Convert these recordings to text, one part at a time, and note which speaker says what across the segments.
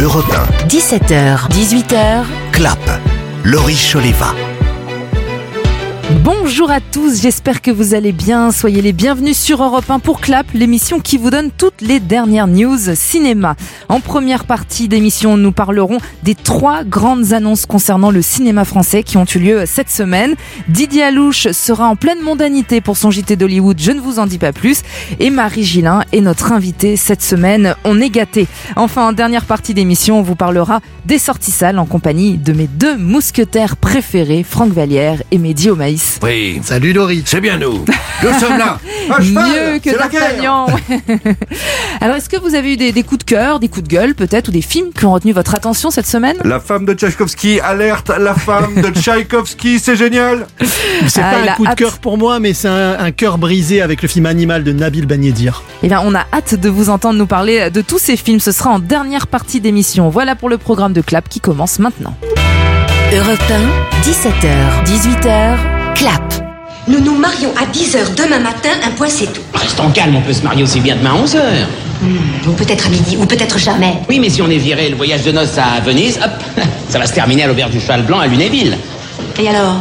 Speaker 1: Europe
Speaker 2: 17h, 18h,
Speaker 1: 1, Clap, Laurie Choleva.
Speaker 3: Bonjour à tous, j'espère que vous allez bien. Soyez les bienvenus sur Europe 1 pour Clap, l'émission qui vous donne toutes les dernières news cinéma. En première partie d'émission, nous parlerons des trois grandes annonces concernant le cinéma français qui ont eu lieu cette semaine. Didier Alouche sera en pleine mondanité pour son JT d'Hollywood, je ne vous en dis pas plus. Et Marie Gillin est notre invitée cette semaine. On est gâtés. Enfin, en dernière partie d'émission, on vous parlera des sorties salles en compagnie de mes deux mousquetaires préférés, Franck Vallière et Mehdi
Speaker 4: Oui,
Speaker 5: Salut Laurie.
Speaker 4: c'est bien nous. Nous sommes là.
Speaker 3: Mieux que D'Artagnan. Alors, est-ce que vous avez eu des, des coups de cœur, des coups de gueule peut-être, ou des films qui ont retenu votre attention cette semaine?
Speaker 6: La femme de Tchaïkovski, alerte, la femme de Tchaïkovski, c'est génial
Speaker 5: C'est
Speaker 3: Ah,
Speaker 5: pas un
Speaker 3: a
Speaker 5: coup de
Speaker 3: hâte.
Speaker 5: cœur pour moi, mais c'est un, un cœur brisé avec le film Animal de Nabil Bagnedir.
Speaker 3: Eh bien, on a hâte de vous entendre nous parler de tous ces films. Ce sera en dernière partie d'émission. Voilà pour le programme de Clap qui commence maintenant.
Speaker 2: Europe 1, 17h, 18h, Clap.
Speaker 7: Nous nous marions à 10h demain matin, un point c'est tout.
Speaker 8: Restons calmes, on peut se marier aussi bien demain à 11h.
Speaker 7: Ou peut-être à midi, ou peut-être jamais.
Speaker 8: Oui, mais si on est viré le voyage de noces à Venise, hop, ça va se terminer à l'auberge du Cheval Blanc à Lunéville.
Speaker 7: Et alors?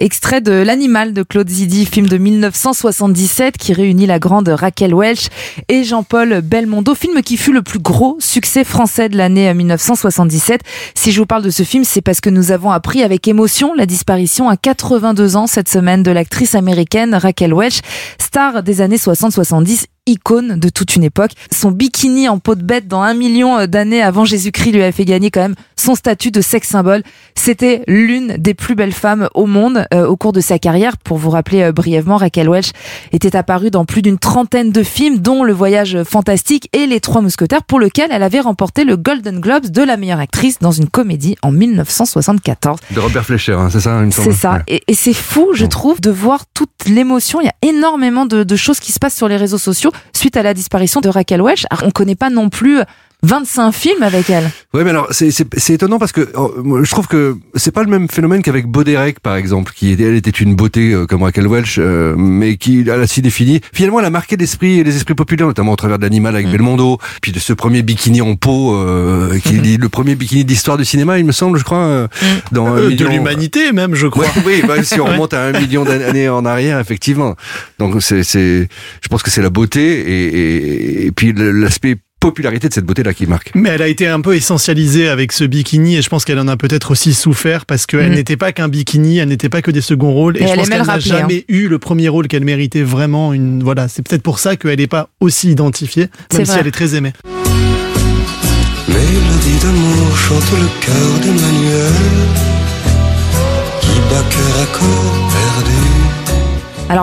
Speaker 3: Extrait de L'Animal de Claude Zidi, film de 1977 qui réunit la grande Raquel Welch et Jean-Paul Belmondo, film qui fut le plus gros succès français de l'année 1977. Si je vous parle de ce film, c'est parce que nous avons appris avec émotion la disparition à 82 ans cette semaine de l'actrice américaine Raquel Welch, star des années 60-70 icône de toute une époque. Son bikini en peau de bête dans un million d'années avant Jésus-Christ lui a fait gagner quand même son statut de sex symbole. C'était l'une des plus belles femmes au monde euh, au cours de sa carrière. Pour vous rappeler euh, brièvement, Raquel Welch était apparue dans plus d'une trentaine de films, dont Le Voyage fantastique et Les Trois Mousquetaires, pour lequel elle avait remporté le Golden Globes de la meilleure actrice dans une comédie en 1974.
Speaker 6: De Robert Fleischer, hein, c'est ça semble
Speaker 3: C'est ça.
Speaker 6: Ouais.
Speaker 3: Et, et c'est fou, je trouve, de voir toute l'émotion. Il y a énormément de, de choses qui se passent sur les réseaux sociaux suite à la disparition de Raquel Welch. On connaît pas non plus 25 films avec elle.
Speaker 6: Ouais, mais alors c'est c'est c'est étonnant parce que oh, je trouve que c'est pas le même phénomène qu'avec Baudérec par exemple, qui était- elle était une beauté euh, comme Raquel Welch, euh, mais qui elle a si défini. Finalement, elle a marqué l'esprit et les esprits populaires, notamment au travers de l'animal avec Belmondo, puis de ce premier bikini en peau, euh, qui est le premier bikini de l'histoire du cinéma, il me semble, je crois, euh, dans
Speaker 5: Euh, de
Speaker 6: million-
Speaker 5: l'humanité même, je crois.
Speaker 6: Ouais, oui, bah, si on remonte à un million d'années en arrière, effectivement. Donc c'est, c'est, je pense que c'est la beauté et, et, et puis l'aspect popularité de cette beauté-là qui marque.
Speaker 5: Mais elle a été un peu essentialisée avec ce bikini et je pense qu'elle en a peut-être aussi souffert parce qu'elle
Speaker 3: Mhm.
Speaker 5: n'était pas qu'un bikini, elle n'était pas que des seconds rôles et,
Speaker 3: Et
Speaker 5: je
Speaker 3: elle
Speaker 5: pense qu'elle
Speaker 3: le
Speaker 5: n'a
Speaker 3: hein.
Speaker 5: jamais eu le premier rôle qu'elle méritait vraiment une voilà, c'est peut-être pour ça qu'elle n'est pas aussi identifiée même si
Speaker 3: vrai.
Speaker 5: elle est très aimée.
Speaker 9: Mélodie d'amour chante le cœur d'Emmanuel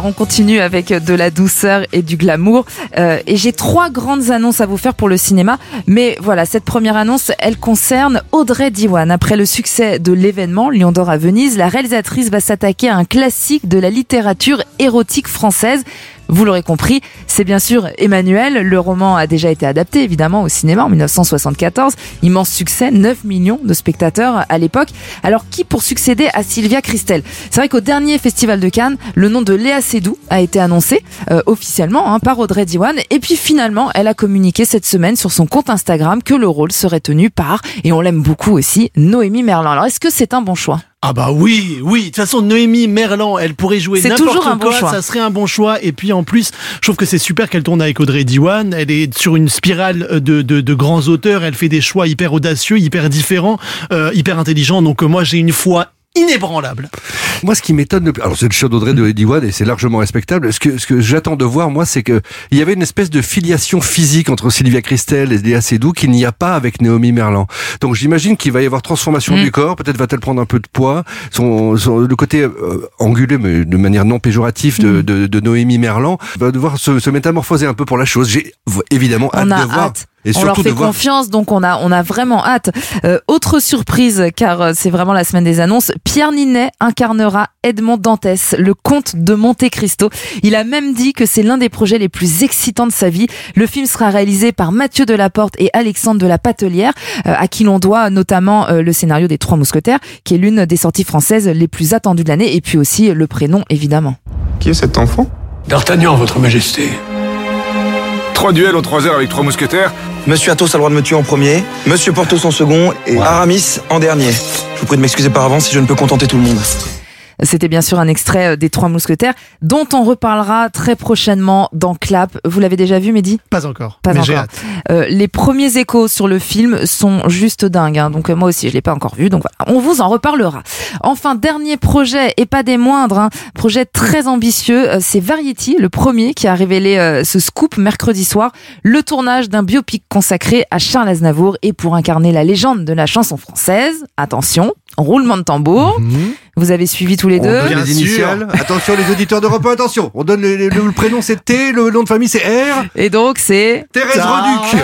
Speaker 3: on continue avec de la douceur et du glamour. Euh, et j'ai trois grandes annonces à vous faire pour le cinéma. Mais voilà, cette première annonce, elle concerne Audrey Diwan. Après le succès de l'événement Lion d'Or à Venise, la réalisatrice va s'attaquer à un classique de la littérature érotique française. Vous l'aurez compris, c'est bien sûr Emmanuel. Le roman a déjà été adapté évidemment au cinéma en 1974. Immense succès, 9 millions de spectateurs à l'époque. Alors qui pour succéder à Sylvia Christel? C'est vrai qu'au dernier festival de Cannes, le nom de Léa Seydoux a été annoncé euh, officiellement hein, par Audrey Diwan. Et puis finalement, elle a communiqué cette semaine sur son compte Instagram que le rôle serait tenu par, et on l'aime beaucoup aussi, Noémie Merlan. Alors est-ce que c'est un bon choix?
Speaker 5: Ah bah oui, oui. De toute façon, Noémie Merlan, elle pourrait jouer
Speaker 3: C'est
Speaker 5: n'importe
Speaker 3: toujours un bon
Speaker 5: quoi.
Speaker 3: choix.
Speaker 5: Ça serait un bon choix. Et puis en plus, je trouve que c'est super qu'elle tourne avec Audrey Diwan. Elle est sur une spirale de, de, de grands auteurs. Elle fait des choix hyper audacieux, hyper différents, euh, hyper intelligents. Donc euh, moi, j'ai une foi inébranlable.
Speaker 6: Moi, ce qui m'étonne, le plus- alors c'est le show d'Audrey de Eddie Wan et c'est largement respectable. Ce que, ce que j'attends de voir, moi, c'est que il y avait une espèce de filiation physique entre Sylvia Christel et Léa Seydoux qu'il n'y a pas avec Naomi Merlan. Donc j'imagine qu'il va y avoir transformation
Speaker 3: Mm.
Speaker 6: du corps. Peut-être va-t-elle prendre un peu de poids. Son, son- le côté euh, angulé, mais de manière non péjorative, de, de, de Noémie Merlan va devoir se, se métamorphoser un peu pour la chose. J'ai évidemment hâte
Speaker 3: on a
Speaker 6: de voir.
Speaker 3: hâte.
Speaker 6: Et
Speaker 3: on leur fait
Speaker 6: de voir
Speaker 3: confiance, donc on a, on a vraiment hâte. Euh, autre surprise, car euh, c'est vraiment la semaine des annonces, Pierre Ninet incarnera Edmond Dantès, le comte de Monte Cristo. Il a même dit que c'est l'un des projets les plus excitants de sa vie. Le film sera réalisé par Mathieu Delaporte et Alexandre de la Patelière, euh, à qui l'on doit notamment euh, le scénario des Trois Mousquetaires, qui est l'une des sorties françaises les plus attendues de l'année, et puis aussi le prénom, évidemment.
Speaker 9: Qui est cet enfant?
Speaker 10: D'Artagnan, votre majesté. Trois duels en trois heures avec trois mousquetaires.
Speaker 11: Monsieur Athos a le droit de me tuer en premier, Monsieur Porthos en second et Aramis en dernier. Je vous prie de m'excuser par avance si je ne peux contenter tout le monde.
Speaker 3: C'était bien sûr un extrait euh, des Trois Mousquetaires, dont on reparlera très prochainement dans Clap. Vous l'avez déjà vu, Mehdi?
Speaker 5: Pas encore.
Speaker 3: Pas
Speaker 5: mais
Speaker 3: encore.
Speaker 5: hâte.
Speaker 3: Euh, les premiers échos sur le film sont juste dingues. hein. Donc euh, moi aussi, je l'ai pas encore vu. Donc voilà, on vous en reparlera. Enfin, dernier projet et pas des moindres, hein, projet très ambitieux. euh, C'est Variety, le premier, qui a révélé euh, ce scoop mercredi soir, le tournage d'un biopic consacré à Charles Aznavour et pour incarner la légende de la chanson française. Attention, roulement de tambour. Vous avez suivi tous les
Speaker 6: On
Speaker 3: deux.
Speaker 6: donne
Speaker 5: Bien
Speaker 6: les initiales. Attention les auditeurs d'Europe 1, attention. On donne le, le- le prénom c'est T, le nom de famille c'est R.
Speaker 3: Et donc c'est
Speaker 6: Thérèse. Reduc.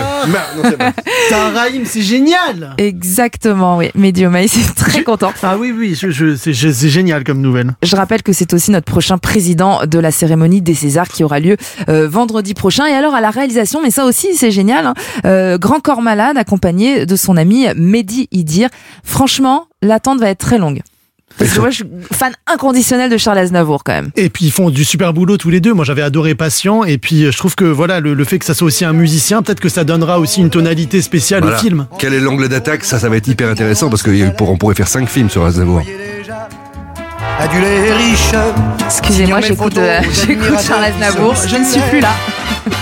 Speaker 6: Non, c'est
Speaker 5: génial
Speaker 3: exactement, oui. Medium c'est très content.
Speaker 5: Ah oui, oui, je- je- c'est c'est génial comme nouvelle.
Speaker 3: Je rappelle que c'est aussi notre prochain président de la cérémonie des Césars qui aura lieu euh, vendredi prochain. Et alors à la réalisation, mais ça aussi c'est génial, hein, euh, Grand Corps Malade accompagné de son ami Mehdi Idir. Franchement, l'attente va être très longue. Parce que moi je suis fan inconditionnel de Charles Aznavour quand même.
Speaker 5: Et puis ils font du super boulot tous les deux. Moi j'avais adoré Patient. Et puis je trouve que voilà le, le fait que ça soit aussi un musicien, peut-être que ça donnera aussi une tonalité spéciale
Speaker 6: Voilà.
Speaker 5: au film.
Speaker 6: Quel est l'angle d'attaque? Ça, ça va être hyper intéressant parce qu'on pourrait faire 5 films sur Aznavour.
Speaker 9: Adulé et riche.
Speaker 3: Excusez-moi, j'écoute euh, j'écoute Charles Aznavour. Je ne suis plus là.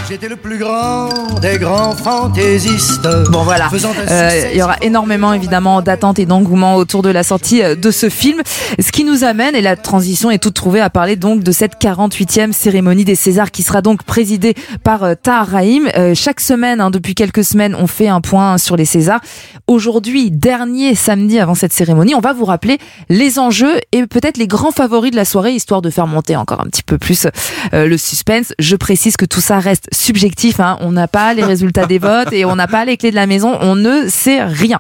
Speaker 9: J'étais le plus grand des grands fantaisistes.
Speaker 3: Bon voilà, Euh, il y aura énormément évidemment d'attentes et d'engouement autour de la sortie euh, de ce film, ce qui nous amène, et la transition est toute trouvée, à parler donc de cette 48e cérémonie des Césars qui sera donc présidée par euh, Tahar Rahim. Euh, chaque semaine, hein, depuis quelques semaines, on fait un point sur les Césars. Aujourd'hui, dernier samedi avant cette cérémonie, on va vous rappeler les enjeux et peut-être les grands favoris de la soirée, histoire de faire monter encore un petit peu plus euh, le suspense. Je précise que tout ça reste subjectif. Hein. On n'a pas les résultats des votes et on n'a pas les clés de la maison. On ne sait rien.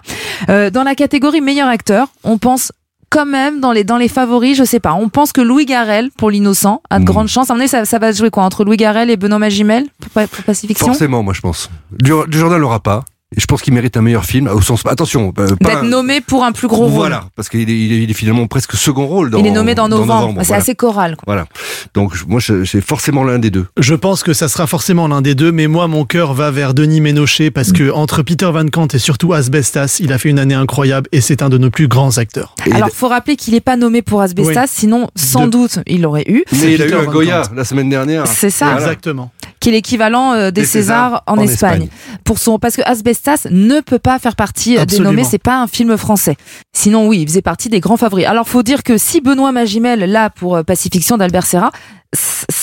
Speaker 3: Euh, dans la catégorie meilleur acteur, on pense quand même dans les dans les favoris, je sais pas. On pense que Louis Garrel pour l'innocent a de
Speaker 6: Mm.
Speaker 3: grandes chances. À ça, ça va se jouer quoi entre Louis Garrel et Benoît Magimel? Pour, pour Pacifiction
Speaker 6: Forcément, moi je pense. Du, du Jordan l'aura pas. Et je pense qu'il mérite un meilleur film. Au sens, attention, euh,
Speaker 3: D'être nommé pour un plus gros rôle.
Speaker 6: Voilà, parce qu'il est, il est, finalement presque second rôle. Dans,
Speaker 3: Il est nommé dans novembre. C'est
Speaker 6: voilà.
Speaker 3: assez choral. quoi.
Speaker 6: Voilà. Donc moi, c'est forcément l'un des deux.
Speaker 5: Je pense que ça sera forcément l'un des deux, mais moi mon cœur va vers Denis Ménochet parce que entre Peter Van Kant et surtout Asbestas, il a fait une année incroyable et c'est un de nos plus grands acteurs.
Speaker 6: Et
Speaker 3: Alors, faut rappeler qu'il n'est pas nommé pour Asbestas,
Speaker 5: Oui.
Speaker 3: sinon, sans
Speaker 5: De-
Speaker 3: doute, il l'aurait eu.
Speaker 6: mais il a eu
Speaker 5: Peter
Speaker 6: un Goya la semaine dernière.
Speaker 3: C'est ça.
Speaker 6: Voilà.
Speaker 5: Exactement.
Speaker 3: Qui est l'équivalent euh, des
Speaker 6: Des
Speaker 3: Césars,
Speaker 6: Césars
Speaker 3: en,
Speaker 6: en
Speaker 3: Espagne.
Speaker 6: Espagne.
Speaker 3: Pour son, parce que Asbestas ne peut pas faire partie euh, des
Speaker 5: Absolument.
Speaker 3: nommés, c'est pas un film français. Sinon, oui, il faisait partie des grands favoris. Alors, faut dire que si Benoît Magimel, là, pour euh, Pacifiction d'Albert Serra,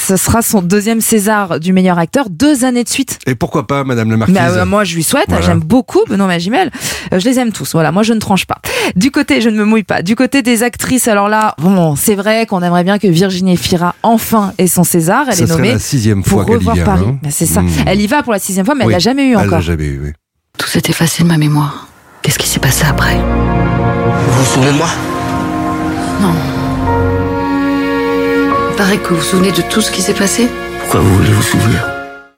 Speaker 3: ce sera son deuxième César du meilleur acteur, deux années de suite.
Speaker 6: Et pourquoi pas, Madame la Marquise
Speaker 3: Mais euh, moi, je lui souhaite.
Speaker 6: Voilà.
Speaker 3: J'aime beaucoup Benoît Magimel. Euh, je les aime tous. Voilà, moi, je ne tranche pas. Du côté, je ne me mouille pas. Du côté des actrices, alors là, bon, c'est vrai qu'on aimerait bien que Virginie Efira enfin ait son César. Elle
Speaker 6: Ça
Speaker 3: est nommée
Speaker 6: la sixième
Speaker 3: pour
Speaker 6: fois qu'elle y
Speaker 3: revoir
Speaker 6: vient.
Speaker 3: Paris.
Speaker 6: hein.
Speaker 3: Ben, c'est ça.
Speaker 6: Mmh.
Speaker 3: Elle y va pour la sixième fois, mais elle l'a jamais eu
Speaker 6: Elle
Speaker 3: encore.
Speaker 6: l'a jamais eu, oui.
Speaker 12: Tout s'est effacé de ma mémoire. Qu'est-ce qui s'est passé après?
Speaker 11: Vous vous souvenez de moi?
Speaker 12: Non. Paraît que vous vous souvenez de tout ce qui s'est passé?
Speaker 11: Pourquoi vous voulez vous souvenir?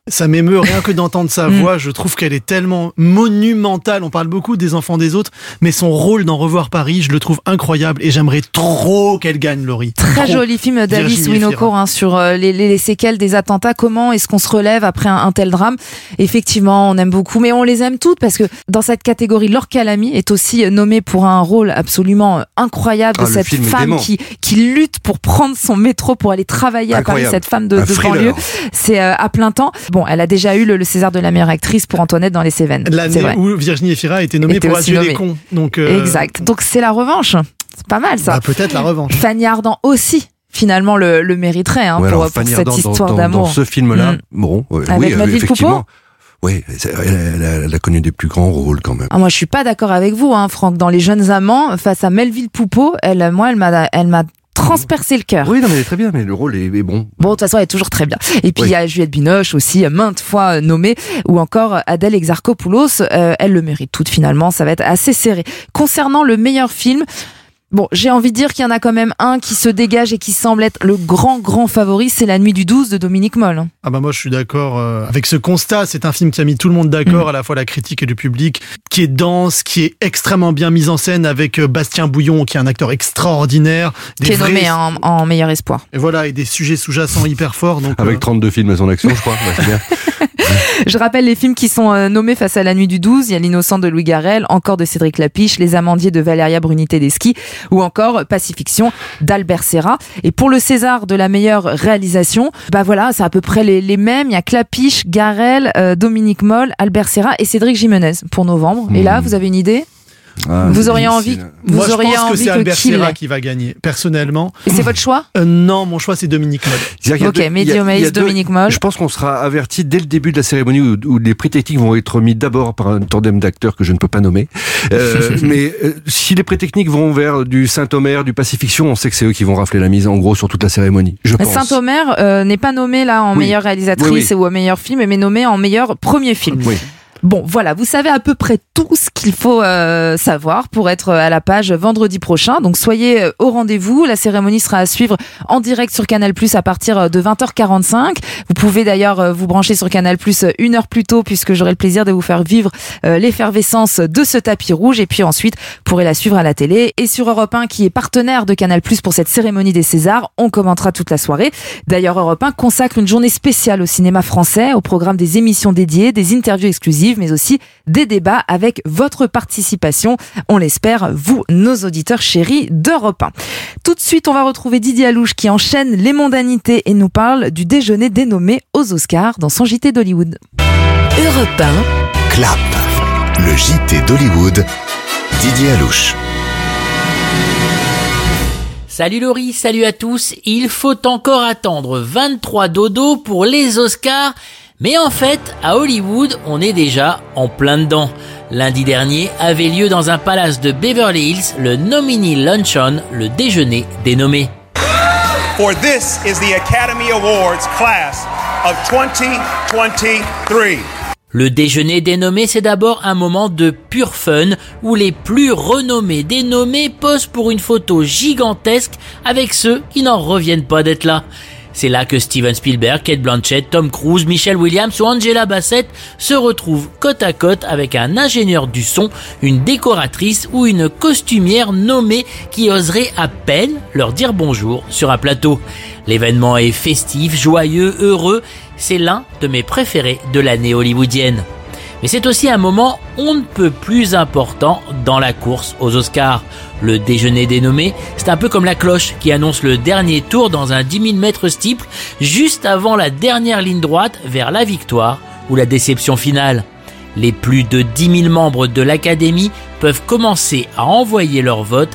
Speaker 5: Ça m'émeut rien que d'entendre sa
Speaker 3: Mm.
Speaker 5: voix. Je trouve qu'elle est tellement monumentale. On parle beaucoup des enfants des autres, mais son rôle dans Revoir Paris, je le trouve incroyable et j'aimerais trop qu'elle gagne, Laurie.
Speaker 3: Très
Speaker 5: Trop.
Speaker 3: joli film d'Alice Winocourt hein, sur euh, les, les- les séquelles des attentats. Comment est-ce qu'on se relève après un, un tel drame? Effectivement, on aime beaucoup, mais on les aime toutes parce que dans cette catégorie, Laure Calamy est aussi euh, nommée pour un rôle absolument euh, incroyable de
Speaker 6: Ah,
Speaker 3: cette femme qui, qui lutte pour prendre son métro pour aller travailler à Paris, cette femme de, de banlieue. C'est euh, à plein temps. Bon, elle a déjà eu le, le César de la meilleure actrice pour Antoinette dans les Cévennes.
Speaker 5: L'année où Virginie Efira a été nommée
Speaker 3: Était
Speaker 5: pour Adieu les cons. Donc, euh,
Speaker 3: Exact. Donc c'est la revanche. C'est pas mal ça.
Speaker 5: bah, peut-être la revanche.
Speaker 3: Fanny Ardant aussi, finalement, le, le mériterait hein,
Speaker 6: Ouais,
Speaker 3: pour,
Speaker 6: alors,
Speaker 3: pour
Speaker 6: Fanny
Speaker 3: cette
Speaker 6: dans-
Speaker 3: histoire d'amour.
Speaker 6: Dans ce film-là,
Speaker 3: Mm.
Speaker 6: bon,
Speaker 3: Avec
Speaker 6: oui, euh. Oui, elle, elle a- elle a connu des plus grands rôles quand même.
Speaker 3: Ah, moi, je suis pas d'accord avec vous, hein, Franck. Dans Les Jeunes Amants, face à Melville Poupeau, elle, moi, elle m'a, elle m'a transpercé le cœur.
Speaker 6: Oui, non, mais elle est très bien, mais le rôle est, est bon.
Speaker 3: Bon, de toute façon, elle est toujours très bien. Et puis, il
Speaker 6: Oui.
Speaker 3: y a Juliette Binoche aussi, maintes fois euh, nommée, ou encore Adèle Exarchopoulos. euh, elle le mérite toute, finalement. Ça va être assez serré. Concernant le meilleur film, Bon, j'ai envie de dire qu'il y en a quand même un qui se dégage et qui semble être le grand, grand favori, c'est La Nuit du 12 de Dominique Moll.
Speaker 5: Ah bah moi je suis d'accord euh, avec ce constat. C'est un film qui a mis tout le monde d'accord,
Speaker 3: Mm.
Speaker 5: à la fois la critique et le public, qui est dense, qui est extrêmement bien mis en scène avec euh, Bastien Bouillon, qui est un acteur extraordinaire,
Speaker 3: qui est
Speaker 5: vrais-
Speaker 3: nommé en, en meilleur espoir.
Speaker 5: et voilà et des sujets sous-jacents hyper forts. Donc
Speaker 6: Avec
Speaker 5: euh,
Speaker 6: 32 films à son action, je crois. C'est bien.
Speaker 3: Je rappelle les films qui sont euh, nommés face à la nuit du 12. Il y a L'innocent de Louis Garrel, encore de Cédric Lapiche, Les amandiers de Valéria Bruni Tedeschi ou encore Pacifiction d'Albert Serra. Et pour le César de la meilleure réalisation, bah voilà, c'est à peu près les, les mêmes. Il y a Clapiche, Garrel, euh, Dominique Moll, Albert Serra et Cédric Jimenez pour novembre. Et là, vous avez une idée?
Speaker 6: Ah,
Speaker 3: Vous auriez envie, vous
Speaker 5: Moi, je
Speaker 3: auriez
Speaker 5: pense que c'est Albert
Speaker 3: qui
Speaker 5: Serra
Speaker 3: l'ait
Speaker 5: qui va gagner, personnellement.
Speaker 3: Et c'est votre choix
Speaker 5: Euh, non, mon choix, c'est Dominique Moll.
Speaker 6: C'est-à-dire qu'il y a
Speaker 3: Ok,
Speaker 6: deux-
Speaker 3: Dominique Moll.
Speaker 6: Je pense qu'on sera averti dès le début de la cérémonie où, où les prix techniques vont être mis d'abord par un tandem d'acteurs que je ne peux pas nommer. Euh, mais euh, si les prix techniques vont vers du Saint-Omer, du Pacifiction, on sait que c'est eux qui vont rafler la mise en gros sur toute la cérémonie. Je pense.
Speaker 3: Saint-Omer euh, n'est pas nommée là en
Speaker 6: Oui.
Speaker 3: meilleure réalisatrice
Speaker 6: Oui, oui.
Speaker 3: ou en meilleur film, mais nommée en meilleur premier film. Bon, voilà, vous savez à peu près tout ce qu'il faut euh, savoir pour être à la page vendredi prochain. Donc soyez euh, au rendez-vous. La cérémonie sera à suivre en direct sur Canal Plus à partir euh, de 20h45. Vous pouvez d'ailleurs euh, vous brancher sur Canal Plus une heure plus tôt puisque j'aurai le plaisir de vous faire vivre euh, l'effervescence de ce tapis rouge. Et puis ensuite, vous pourrez la suivre à la télé. Et sur Europe 1, qui est partenaire de Canal Plus pour cette cérémonie des Césars, on commentera toute la soirée. D'ailleurs, Europe 1 consacre une journée spéciale au cinéma français, au programme des émissions dédiées, des interviews exclusives, mais aussi des débats avec votre participation. On l'espère, vous, nos auditeurs chéris d'Europe 1. Tout de suite, on va retrouver Didier Alouche qui enchaîne les mondanités et nous parle du déjeuner dénommé aux Oscars dans son JT d'Hollywood.
Speaker 2: Europe
Speaker 1: Clap. Le JT d'Hollywood. Didier Alouche.
Speaker 13: Salut Laurie, salut à tous. Il faut encore attendre 23 dodo pour les Oscars. Mais en fait, à Hollywood, on est déjà en plein dedans. Lundi dernier avait lieu dans un palace de Beverly Hills le Nominee Luncheon, le déjeuner dénommé.
Speaker 14: For this is the Academy Awards class of 2023.
Speaker 13: Le déjeuner dénommé, c'est d'abord un moment de pur fun où les plus renommés dénommés posent pour une photo gigantesque avec ceux qui n'en reviennent pas d'être là. C'est là que Steven Spielberg, Kate Blanchett, Tom Cruise, Michelle Williams ou Angela Bassett se retrouvent côte à côte avec un ingénieur du son, une décoratrice ou une costumière nommée qui oserait à peine leur dire bonjour sur un plateau. L'événement est festif, joyeux, heureux, c'est l'un de mes préférés de l'année hollywoodienne. Mais c'est aussi un moment on ne peut plus important dans la course aux Oscars. Le déjeuner dénommé, c'est un peu comme la cloche qui annonce le dernier tour dans un 10 000 mètres steeple juste avant la dernière ligne droite vers la victoire ou la déception finale. Les plus de 10 000 membres de l'Académie peuvent commencer à envoyer leur vote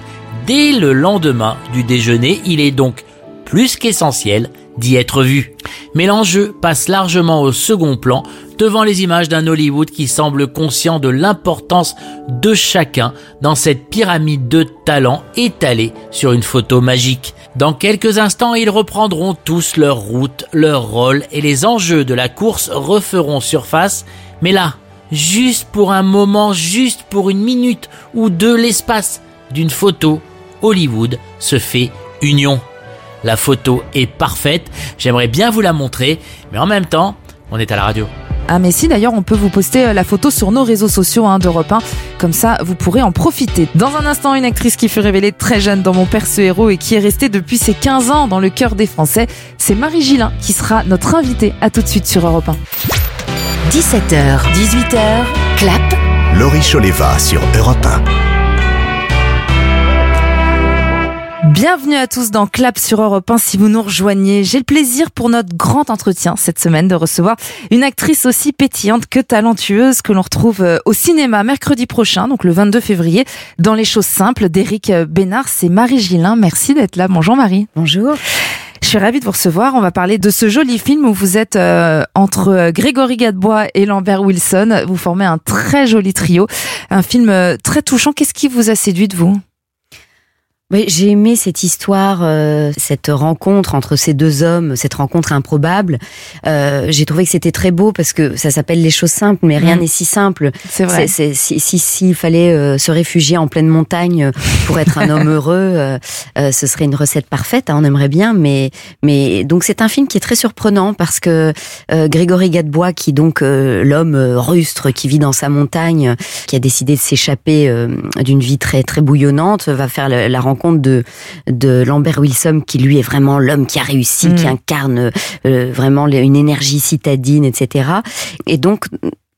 Speaker 13: dès le lendemain du déjeuner. Il est donc plus qu'essentiel d'y être vu. Mais l'enjeu passe largement au second plan devant les images d'un Hollywood qui semble conscient de l'importance de chacun dans cette pyramide de talents étalée sur une photo magique. Dans quelques instants, ils reprendront tous leur route, leur rôle et les enjeux de la course referont surface. Mais là, juste pour un moment, juste pour une minute ou deux l'espace d'une photo, Hollywood se fait union. La photo est parfaite, j'aimerais bien vous la montrer, mais en même temps, on est à la radio.
Speaker 3: Ah mais si d'ailleurs on peut vous poster euh, la photo sur nos réseaux sociaux hein, d'Europe 1, comme ça vous pourrez en profiter. Dans un instant, une actrice qui fut révélée très jeune dans Mon Père ce héros et qui est restée depuis ses 15 ans dans le cœur des Français, c'est Marie Gillin qui sera notre invitée. À tout de suite sur Europe 1.
Speaker 2: 17h, 18h, clap.
Speaker 1: Laurie Choleva sur Europe 1.
Speaker 3: Bienvenue à tous dans Clap sur Europe 1 si vous nous rejoignez. J'ai le plaisir pour notre grand entretien cette semaine de recevoir une actrice aussi pétillante que talentueuse que l'on retrouve euh, au cinéma mercredi prochain, donc le 22 février, dans Les choses simples d'Éric Bénard. C'est Marie Gillin. Merci d'être là. Bonjour Marie.
Speaker 15: Bonjour.
Speaker 3: Je suis ravie de vous recevoir. On va parler de ce joli film où vous êtes euh, entre euh, Grégory Gadebois et Lambert Wilson. Vous formez un très joli trio. Un film euh, très touchant. Qu'est-ce qui vous a séduit de vous?
Speaker 15: Oui, j'ai aimé cette histoire, euh, cette rencontre entre ces deux hommes, cette rencontre improbable. Euh, j'ai trouvé que c'était très beau parce que ça s'appelle les choses simples, mais rien
Speaker 3: Mm.
Speaker 15: n'est si simple.
Speaker 3: C'est vrai.
Speaker 15: C'est- si s'il si, fallait euh, se réfugier en pleine montagne pour être un homme heureux, euh, euh, ce serait une recette parfaite. hein, on aimerait bien, mais mais donc c'est un film qui est très surprenant parce que euh, Grégory Gadebois, qui donc euh, l'homme euh, rustre qui vit dans sa montagne, qui a décidé de s'échapper euh, d'une vie très très bouillonnante, va faire la, la rencontre rencontre de de Lambert Wilson qui lui est vraiment l'homme qui a réussi,
Speaker 3: Mm.
Speaker 15: qui incarne euh, vraiment une énergie citadine, etc. Et donc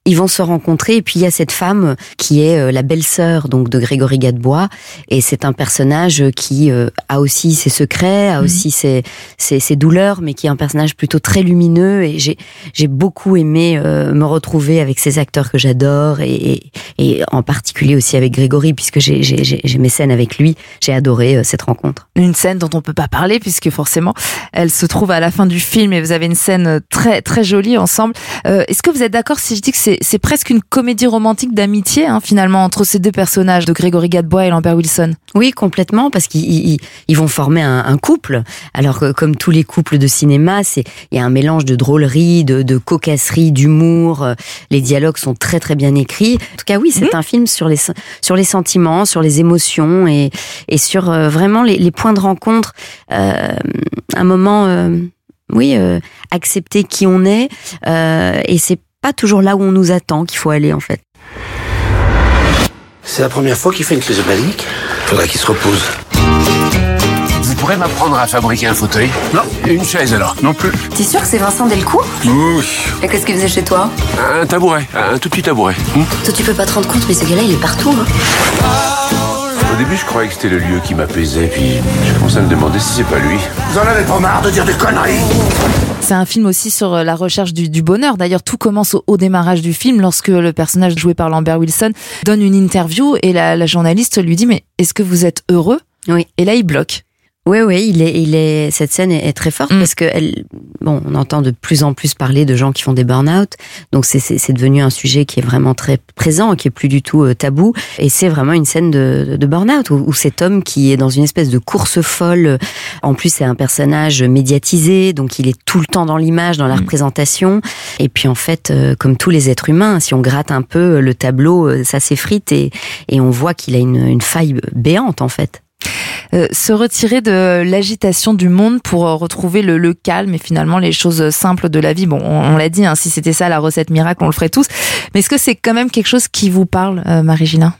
Speaker 15: ils vont se rencontrer. Et puis il y a cette femme qui est euh, la belle-sœur donc de Grégory Gadebois. Et c'est un personnage qui euh, a aussi ses secrets, a aussi ses, ses, ses douleurs mais qui est un personnage plutôt très lumineux. Et j'ai j'ai beaucoup aimé euh, me retrouver avec ces acteurs que j'adore et, et, et en particulier aussi avec Grégory puisque j'ai j'ai- j'ai j'ai mes scènes avec lui, j'ai adoré euh, cette rencontre.
Speaker 3: Une scène dont on peut pas parler puisque forcément elle se trouve à la fin du film et vous avez une scène très très jolie ensemble. Euh, Est-ce que vous êtes d'accord si je dis que c'est c'est presque une comédie romantique d'amitié hein, finalement entre ces deux personnages de Grégory Gadebois et Lambert Wilson
Speaker 15: Oui, complètement, parce qu'ils ils, ils vont former un, un couple. Alors que comme tous les couples de cinéma, c'est il y a un mélange de drôlerie, de, de cocasserie, d'humour. euh, Les dialogues sont très très bien écrits. En tout cas, oui, c'est un film sur les sur les sentiments, sur les émotions et et sur euh, vraiment les, les points de rencontre. Euh, un moment, euh, oui, accepter qui on est. et c'est pas toujours là où on nous attend qu'il faut aller en fait.
Speaker 16: C'est la première fois qu'il fait une crise de panique. Faudrait qu'il se repose.
Speaker 4: Vous pourrez m'apprendre à fabriquer un fauteuil Non. Une chaise alors Non plus.
Speaker 17: T'es sûr que c'est Vincent Delcourt?
Speaker 4: Oui.
Speaker 17: Et qu'est-ce qu'il faisait chez toi?
Speaker 4: Un tabouret, un tout petit tabouret. Hmm
Speaker 17: Toi, tu peux pas te rendre compte, mais ce gars-là, il est partout. hein.
Speaker 4: Au début, je croyais que c'était le lieu qui m'apaisait, puis j'ai commencé à me demander si c'est pas lui.
Speaker 16: Vous en avez pas marre de dire des conneries
Speaker 3: C'est un film aussi sur euh, la recherche du, du bonheur. D'ailleurs, tout commence au, au démarrage du film lorsque le personnage joué par Lambert Wilson donne une interview et la, la journaliste lui dit mais est-ce que vous êtes heureux?
Speaker 15: Oui.
Speaker 3: Et là, il bloque.
Speaker 15: Oui, oui, il est, il est, cette scène est, est très forte
Speaker 3: Mm.
Speaker 15: parce que elle, bon, on entend de plus en plus parler de gens qui font des burn-out. Donc c'est, devenu un sujet qui est vraiment très présent, qui est plus du tout euh, tabou. Et c'est vraiment une scène de, de burn-out où, où cet homme qui est dans une espèce de course folle. En plus, c'est un personnage médiatisé, donc il est tout le temps dans l'image, dans la représentation. Et puis en fait, euh, comme tous les êtres humains, si on gratte un peu le tableau, euh, ça s'effrite et, et on voit qu'il a une, une faille béante en fait.
Speaker 3: Euh, se retirer de l'agitation du monde pour euh, retrouver le, calme et finalement les choses simples de la vie. Bon, on, l'a dit, hein, si c'était ça la recette miracle, on le ferait tous. Mais est-ce que c'est quand même quelque chose qui vous parle, euh, Marie-Gina?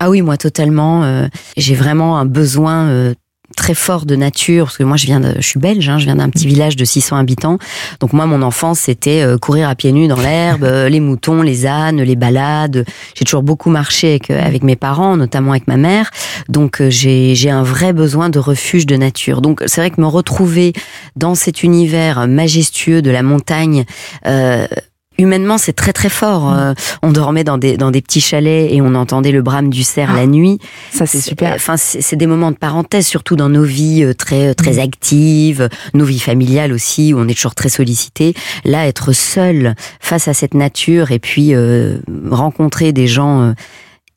Speaker 15: Ah oui, moi totalement. euh, j'ai vraiment un besoin très fort de nature parce que moi je viens de, je suis belge, hein, je viens d'un petit village de 600 habitants. Donc moi mon enfance c'était euh, courir à pieds nus dans l'herbe, euh, les moutons, les ânes, les balades. J'ai toujours beaucoup marché avec, euh, avec mes parents, notamment avec ma mère. Donc j'ai j'ai un vrai besoin de refuge de nature. Donc c'est vrai que me retrouver dans cet univers majestueux de la montagne. Euh, Humainement, c'est très très fort. Euh, on dormait dans des dans des petits chalets et on entendait le brame du cerf la nuit.
Speaker 3: Ça c'est super.
Speaker 15: Enfin, c'est des moments de parenthèse, surtout dans nos vies euh, très très actives, nos vies familiales aussi, où on est toujours très sollicité. Là, être seul face à cette nature et puis euh, rencontrer des gens euh,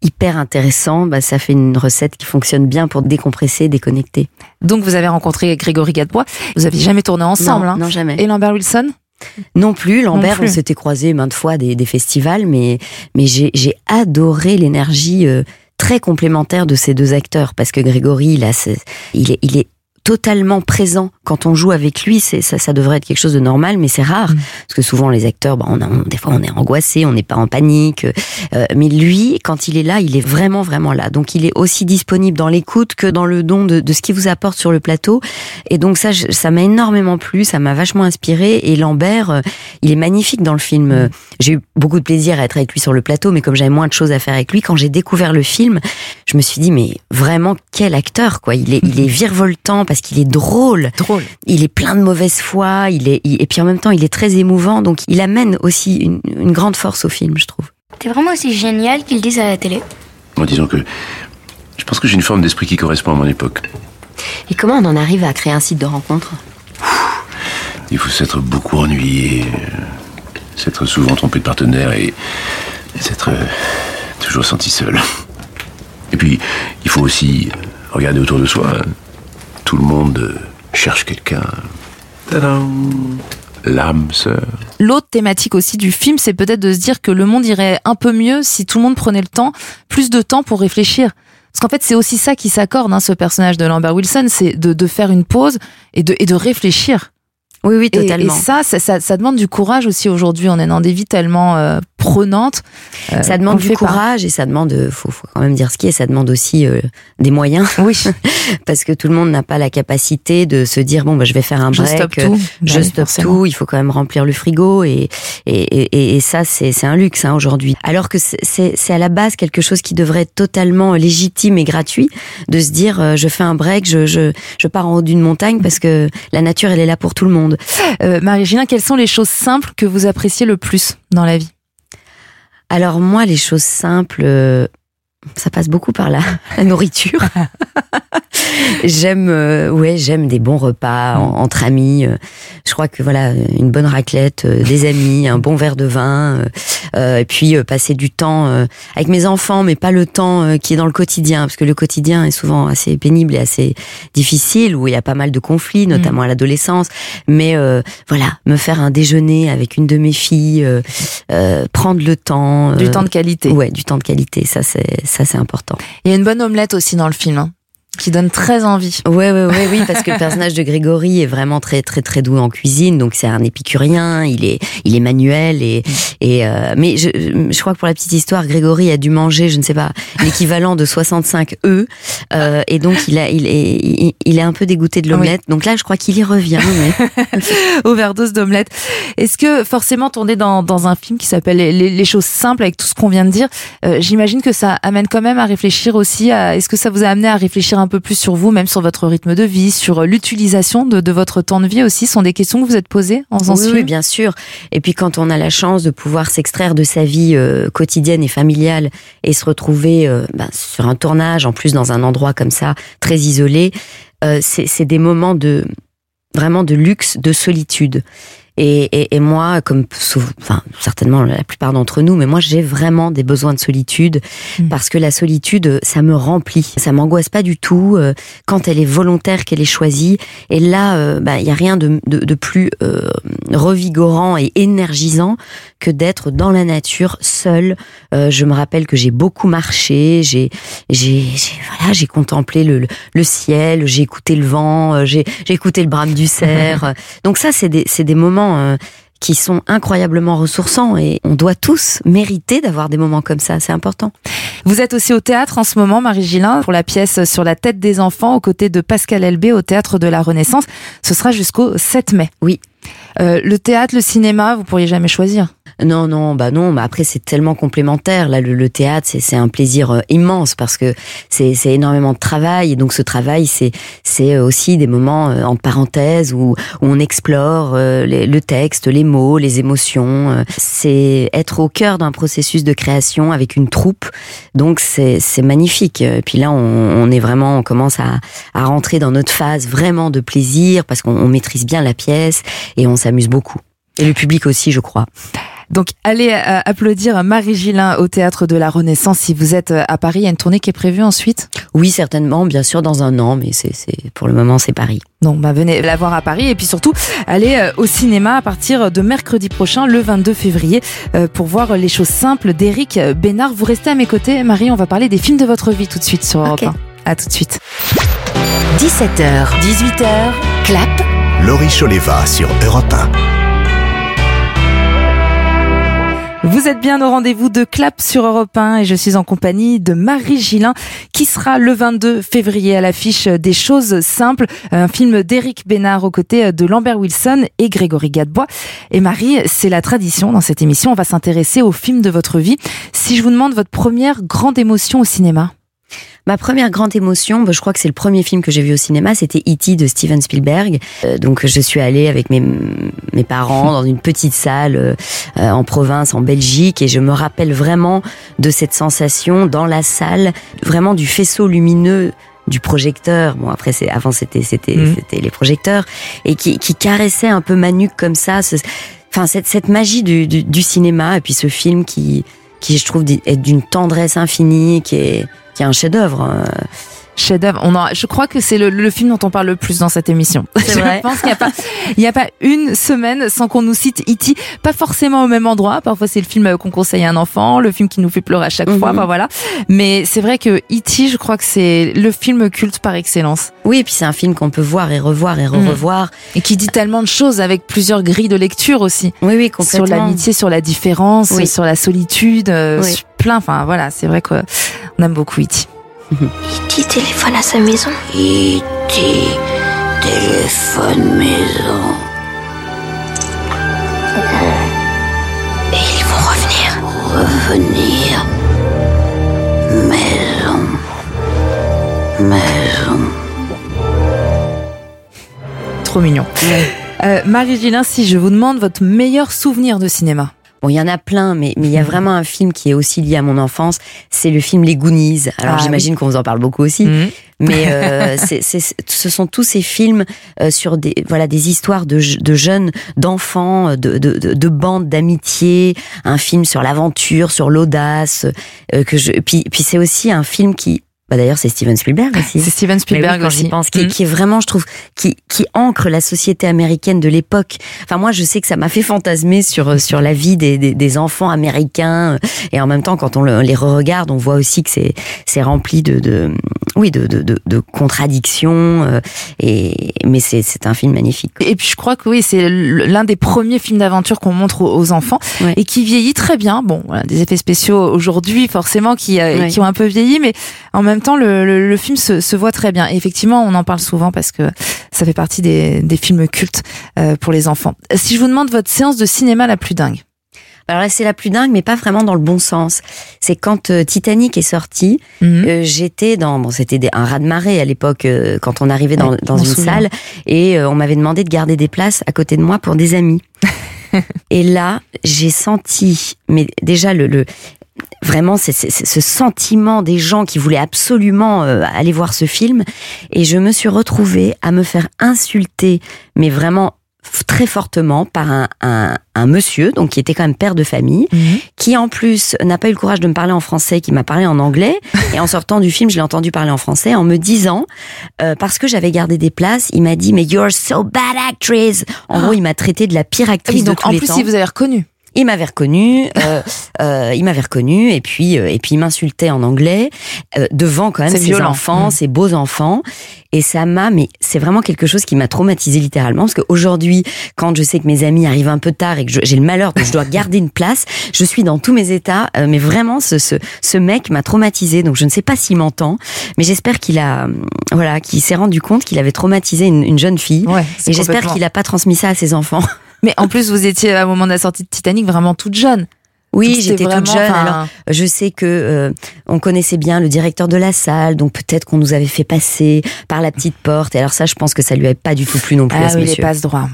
Speaker 15: hyper intéressants, bah, ça fait une recette qui fonctionne bien pour décompresser, déconnecter.
Speaker 3: Donc vous avez rencontré Grégory Gadebois. Vous avez jamais tourné ensemble,
Speaker 15: non,
Speaker 3: hein
Speaker 15: non jamais.
Speaker 3: Et Lambert Wilson?
Speaker 15: Non plus, Lambert,
Speaker 3: plus.
Speaker 15: on s'était croisés maintes fois des, des festivals, mais, mais j'ai adoré l'énergie euh, très complémentaire de ces deux acteurs, parce que Grégory, là, il est, il est totalement présent quand on joue avec lui c'est ça, ça devrait être quelque chose de normal mais c'est rare. Parce que souvent les acteurs bah, on a, on- des fois on est angoissé on n'est pas en panique euh, mais lui quand il est là il est vraiment vraiment là. Donc il est aussi disponible dans l'écoute que dans le don de, de ce qu'il vous apporte sur le plateau. Et donc ça je- ça m'a énormément plu ça m'a vachement inspiré. Et Lambert euh, il est magnifique dans le film. Euh, j'ai eu beaucoup de plaisir à être avec lui sur le plateau mais comme j'avais moins de choses à faire avec lui quand j'ai découvert le film je me suis dit mais vraiment quel acteur quoi. Il est il est virevoltant parce qu'il est drôle
Speaker 3: drôle
Speaker 15: il est plein de mauvaise foi il est il- et puis en même temps il est très émouvant donc il amène aussi une, une grande force au film je trouve
Speaker 18: T'es vraiment aussi génial qu'ils disent à la télé.
Speaker 4: Bon, disons que je pense que j'ai une forme d'esprit qui correspond à mon époque.
Speaker 15: et comment on en arrive à créer un site de rencontre?
Speaker 4: Il faut s'être beaucoup ennuyé, s'être souvent trompé de partenaire et, et s'être euh, toujours senti seul. Et puis, il faut aussi regarder autour de soi. Tout le monde euh, cherche quelqu'un. Tadam L'âme sœur.
Speaker 3: L'autre thématique aussi du film, c'est peut-être de se dire que le monde irait un peu mieux si tout le monde prenait le temps, plus de temps pour réfléchir. Parce qu'en fait, c'est aussi ça qui s'accorde, hein, ce personnage de Lambert Wilson, c'est de, de faire une pause et de, et de réfléchir.
Speaker 15: Oui, oui, totalement.
Speaker 3: Et, ça, ça, ça, ça demande du courage aussi aujourd'hui. On est dans des vies tellement euh, prenantes. euh,
Speaker 15: ça demande du
Speaker 3: pas.
Speaker 15: courage et ça demande, euh, faut, faut quand même dire ce qui est, ça demande aussi euh, des moyens.
Speaker 3: Oui.
Speaker 15: Parce que tout le monde n'a pas la capacité de se dire bon bah je vais faire un
Speaker 3: Je
Speaker 15: break,
Speaker 3: stoppe
Speaker 15: euh,
Speaker 3: tout.
Speaker 15: je
Speaker 3: oui,
Speaker 15: stoppe
Speaker 3: forcément.
Speaker 15: tout. Il faut quand même remplir le frigo et et, et, et ça c'est c'est un luxe hein, aujourd'hui. Alors que c'est- à la base quelque chose qui devrait être totalement légitime et gratuit de se dire euh, je fais un break, je je je pars en haut d'une montagne parce que la nature elle est là pour tout le monde.
Speaker 3: Euh, Marie-Gélin, quelles sont les choses simples que vous appréciez le plus dans la vie?
Speaker 15: Alors moi, les choses simples, euh, ça passe beaucoup par la, la nourriture. j'aime, euh, ouais, j'aime des bons repas en- entre amis. euh, je crois que voilà, une bonne raclette, euh, des amis, un bon verre de vin, euh, et puis euh, passer du temps euh, avec mes enfants, mais pas le temps qui est dans le quotidien, parce que le quotidien est souvent assez pénible et assez difficile, où il y a pas mal de conflits, notamment à l'adolescence. Mais euh, voilà, me faire un déjeuner avec une de mes filles, prendre le temps,
Speaker 3: Du temps de qualité.
Speaker 15: Ouais, du temps de qualité, ça c'est ça c'est important.
Speaker 3: Il y a une bonne omelette aussi dans le film, hein, qui donne très envie.
Speaker 15: Ouais, ouais, ouais, oui, parce que le personnage de Grégory est vraiment très, très, très doué en cuisine. Donc c'est un épicurien, il est, il est manuel et, et euh, mais je, je crois que pour la petite histoire, Grégory a dû manger, je ne sais pas, l'équivalent de 65 œufs, euh, et donc il a, il est, il, il est un peu dégoûté de l'omelette. Donc là, je crois qu'il y revient. Mais...
Speaker 3: Overdose d'omelette. Est-ce que forcément tourner dans, dans un film qui s'appelle les, les- les choses simples avec tout ce qu'on vient de dire, euh, j'imagine que ça amène quand même à réfléchir aussi à, est-ce que ça vous a amené à réfléchir un peu plus sur vous, même sur votre rythme de vie, sur euh, l'utilisation de, de votre temps de vie aussi, Ce sont des questions que vous êtes posées en faisant
Speaker 15: Oui, oui, bien sûr. Et puis quand on a la chance de pouvoir s'extraire de sa vie euh, quotidienne et familiale et se retrouver euh, ben, sur un tournage, en plus dans un endroit comme ça, très isolé, euh, c'est des moments de vraiment de luxe, de solitude. Et, et, et moi, comme enfin certainement la plupart d'entre nous, mais moi j'ai vraiment des besoins de solitude parce que la solitude, ça me remplit, ça m'angoisse pas du tout euh, quand elle est volontaire, qu'elle est choisie. Et là, euh, bah, il y a rien de, de, de plus euh, revigorant et énergisant que d'être dans la nature seule. Euh, je me rappelle que j'ai beaucoup marché, j'ai voilà, j'ai contemplé le, le, le ciel, j'ai écouté le vent, euh, j'ai écouté le brame du cerf. Euh, Donc ça, c'est des c'est des moments euh, qui sont incroyablement ressourçants et on doit tous mériter d'avoir des moments comme ça. C'est important.
Speaker 3: Vous êtes aussi au théâtre en ce moment, Marie Gillin, pour la pièce Sur la tête des enfants, aux côtés de Pascal Elbé au théâtre de la Renaissance. Ce sera jusqu'au 7 mai.
Speaker 15: Oui.
Speaker 3: Euh, le théâtre, le cinéma, vous pourriez jamais choisir?
Speaker 15: Non, non, bah non, mais après c'est tellement complémentaire. Là, le, le théâtre, c'est un plaisir euh, immense parce que c'est énormément de travail et donc ce travail, c'est c'est aussi des moments euh, en parenthèse où, où on explore euh, le texte, les mots, les émotions. euh, C'est être au cœur d'un processus de création avec une troupe. Donc c'est magnifique. Et puis là, on, on est vraiment, on commence à à rentrer dans notre phase vraiment de plaisir parce qu'on on maîtrise bien la pièce et on s'amuse beaucoup. Et le public aussi, je crois.
Speaker 3: Donc, allez euh, applaudir Marie Gillin au théâtre de la Renaissance si vous êtes euh, à Paris. Il y a une tournée qui est prévue ensuite?
Speaker 15: Oui, certainement, bien sûr, dans un an, mais c'est, c'est pour le moment, c'est Paris.
Speaker 3: Donc, bah, venez la voir à Paris et puis surtout, allez euh, au cinéma à partir de mercredi prochain, le 22 février, euh, pour voir les choses simples d'Éric Bénard. Vous restez à mes côtés, Marie. On va parler des films de votre vie tout de suite sur Europe 1. À tout de suite.
Speaker 2: 17h, 18h, clap.
Speaker 1: Laurie Choleva sur Europe 1.
Speaker 3: Vous êtes bien au rendez-vous de Clap sur Europe 1 et je suis en compagnie de Marie Gillin qui sera le 22 février à l'affiche des choses simples, un film d'Éric Bénard aux côtés de Lambert Wilson et Grégory Gadebois. Et Marie, c'est la tradition dans cette émission, on va s'intéresser aux films de votre vie. Si je vous demande votre première grande émotion au cinéma
Speaker 15: Ma première grande émotion, bah, je crois que c'est le premier film que j'ai vu au cinéma, c'était E.T. de Steven Spielberg. Euh, donc je suis allée avec mes, mes parents dans une petite salle euh, en province, en Belgique, et je me rappelle vraiment de cette sensation dans la salle, vraiment du faisceau lumineux du projecteur. Bon après c'est avant c'était c'était
Speaker 3: Mhm.
Speaker 15: c'était les projecteurs et qui, qui caressait un peu ma nuque comme ça. ce- Enfin cette cette magie du, du, du cinéma et puis ce film qui qui je trouve est d'une tendresse infinie, qui est qui est un chef-d'œuvre. euh,
Speaker 3: chef-d'œuvre. On en, je crois que c'est le, le, film dont on parle le plus dans cette émission.
Speaker 15: C'est vrai.
Speaker 3: Je pense qu'il n'y a pas, il y a pas une semaine sans qu'on nous cite E.T. Pas forcément au même endroit. Parfois c'est le film qu'on conseille à un enfant, le film qui nous fait pleurer à chaque
Speaker 15: Mhm.
Speaker 3: fois. Enfin voilà. Mais c'est vrai que E.T. Je crois que c'est le film culte par excellence.
Speaker 15: Oui, et puis c'est un film qu'on peut voir et revoir et revoir.
Speaker 3: Et qui dit tellement de choses avec plusieurs grilles de lecture aussi.
Speaker 15: Oui, oui, complètement.
Speaker 3: Sur l'amitié, sur la différence,
Speaker 15: Oui.
Speaker 3: sur la solitude, euh,
Speaker 15: Oui.
Speaker 3: sur plein. Enfin voilà, c'est vrai qu'on aime beaucoup E E.T.
Speaker 18: E.T. téléphone à sa maison?
Speaker 17: E.T. téléphone maison.
Speaker 18: Et ils vont revenir.
Speaker 17: Revenir. Maison. Maison.
Speaker 3: Trop mignon. Euh, Marie-Gilin, si je vous demande votre meilleur souvenir de cinéma.
Speaker 15: Bon, il y en a plein, mais mais il y a vraiment un film qui est aussi lié à mon enfance. C'est le film Les Goonies. Alors
Speaker 3: Ah,
Speaker 15: j'imagine qu'on vous en parle beaucoup aussi.
Speaker 3: Mhm.
Speaker 15: Mais euh, c'est, c'est- ce sont tous ces films euh, sur des voilà des histoires de, de jeunes, d'enfants, de, de, de, de bandes d'amitié. Un film sur l'aventure, sur l'audace. euh, que je puis puis c'est aussi un film qui bah d'ailleurs c'est Steven Spielberg aussi.
Speaker 3: C'est Steven Spielberg
Speaker 15: oui, quand j'y
Speaker 3: aussi.
Speaker 15: pense, qui,
Speaker 3: Mhm.
Speaker 15: qui est vraiment, je trouve, qui, qui ancre la société américaine de l'époque. Enfin, moi, je sais que ça m'a fait fantasmer sur sur la vie des, des, des enfants américains. Et en même temps, quand on le- les re-regarde, on voit aussi que c'est c'est rempli de, de oui de de, de, de contradictions. euh, Et mais c'est c'est un film magnifique.
Speaker 3: Et puis je crois que oui, c'est l'un des premiers films d'aventure qu'on montre aux- aux enfants et qui vieillit très bien. Bon, voilà, des effets spéciaux aujourd'hui forcément qui euh, qui ont un peu vieilli, mais en même temps le, le, le film se, se voit très bien. Et effectivement, on en parle souvent parce que ça fait partie des, des films cultes euh, pour les enfants. Si je vous demande votre séance de cinéma la plus dingue.
Speaker 15: Alors là, c'est la plus dingue, mais pas vraiment dans le bon sens. C'est quand euh, Titanic est sorti,
Speaker 3: Mhm.
Speaker 15: euh, j'étais dans, bon, c'était un raz-de-marée à l'époque euh, quand on arrivait dans,
Speaker 3: Ouais,
Speaker 15: dans une salle, et euh, on m'avait demandé de garder des places à côté de moi pour des amis. et là, j'ai senti, mais déjà le, le vraiment c'est ce sentiment des gens qui voulaient absolument euh, aller voir ce film, et je me suis retrouvée à me faire insulter, mais vraiment très fortement par un, un, un monsieur, donc qui était quand même père de famille, qui en plus n'a pas eu le courage de me parler en français, qui m'a parlé en anglais. Et en sortant du film, je l'ai entendu parler en français en me disant, euh, parce que j'avais gardé des places, il m'a dit, mais you're so bad actress. En gros, il m'a traité de la pire actrice
Speaker 3: Oui, donc
Speaker 15: de tous
Speaker 3: en
Speaker 15: les
Speaker 3: plus,
Speaker 15: temps.
Speaker 3: si vous avez reconnu.
Speaker 15: Il m'avait reconnu, euh, euh, il m'avait reconnu, et puis euh, et puis il m'insultait en anglais euh, devant quand même ses
Speaker 3: violent.
Speaker 15: enfants,
Speaker 3: Mm.
Speaker 15: ses beaux enfants, et ça m'a, mais c'est vraiment quelque chose qui m'a traumatisé littéralement, parce qu'aujourd'hui, quand je sais que mes amis arrivent un peu tard et que j'ai le malheur que je dois garder une place, je suis dans tous mes états, euh, mais vraiment ce ce, ce mec m'a traumatisé, donc je ne sais pas s'il m'entend, mais j'espère qu'il a, euh, voilà, qu'il s'est rendu compte qu'il avait traumatisé une, une jeune fille,
Speaker 3: Ouais,
Speaker 15: et j'espère qu'il a pas transmis ça à ses enfants.
Speaker 3: Mais en plus, vous étiez au moment de la sortie de Titanic vraiment toute jeune.
Speaker 15: Oui, j'étais toute jeune. Alors, je sais que euh, on connaissait bien le directeur de la salle, donc peut-être qu'on nous avait fait passer par la petite porte. Et alors ça, je pense que ça lui avait pas du tout plu non plus à
Speaker 3: Ah
Speaker 15: ce
Speaker 3: oui,
Speaker 15: monsieur.
Speaker 3: passe droits.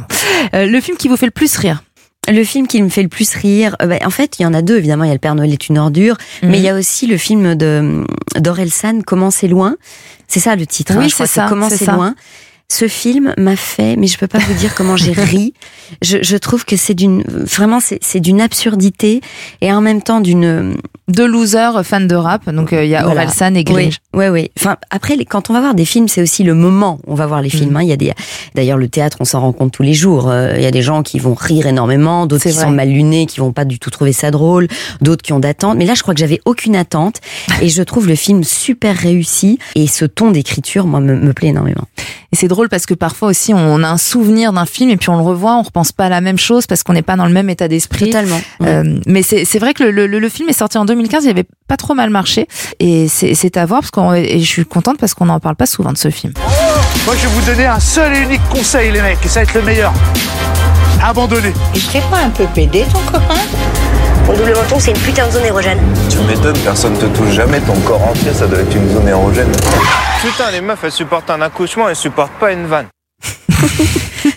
Speaker 3: Euh, le film qui vous fait le plus rire.
Speaker 15: Le film qui me fait le plus rire, euh, bah, en fait, il y en a deux. Évidemment, il y a Le Père Noël est une ordure,
Speaker 3: Mhm.
Speaker 15: mais il y a aussi le film de d'Orelsan, Comment c'est loin. C'est ça le titre.
Speaker 3: Oui,
Speaker 15: hein, je crois,
Speaker 3: c'est ça,
Speaker 15: Comment
Speaker 3: c'est ça.
Speaker 15: Ce film m'a fait, mais je peux pas vous dire comment j'ai ri. Je, je trouve que c'est d'une, vraiment, c'est c'est d'une absurdité et en même temps d'une
Speaker 3: Deux losers fans de rap. Donc euh, il y a
Speaker 15: Voilà.
Speaker 3: Orelsan et Grinch.
Speaker 15: Oui, oui, oui. Enfin, après, les- quand on va voir des films, c'est aussi le moment où on va voir les films.
Speaker 3: Mm.
Speaker 15: hein. Il y a des, d'ailleurs, le théâtre, on s'en rend compte tous les jours. Euh, Il y a des gens qui vont rire énormément, d'autres qui
Speaker 3: vrai.
Speaker 15: sont mal lunés, qui vont pas du tout trouver ça drôle, d'autres qui ont d'attente. Mais là, je crois que j'avais aucune attente et je trouve le film super réussi et ce ton d'écriture, moi, me, me plaît énormément.
Speaker 3: Et c'est drôle parce que parfois aussi on a un souvenir d'un film et puis on le revoit, on repense pas à la même chose parce qu'on n'est pas dans le même état d'esprit.
Speaker 15: Totalement.
Speaker 3: Euh, mais c'est vrai que le, le, le film est sorti en 2015, il avait pas trop mal marché et c'est à voir parce qu'on et je suis contente parce qu'on n'en parle pas souvent de ce film.
Speaker 9: Moi, je vais vous donner un seul et unique conseil, les mecs, et ça va être le meilleur. Abandonnez.
Speaker 17: Il te fait pas un peu pédé ton copain
Speaker 18: Mon double menton, c'est une putain de zone érogène.
Speaker 11: Tu m'étonnes, personne te touche jamais, ton corps entier, ça doit être une zone érogène.
Speaker 19: Putain, les meufs, elles supportent un accouchement, elles supportent pas une vanne.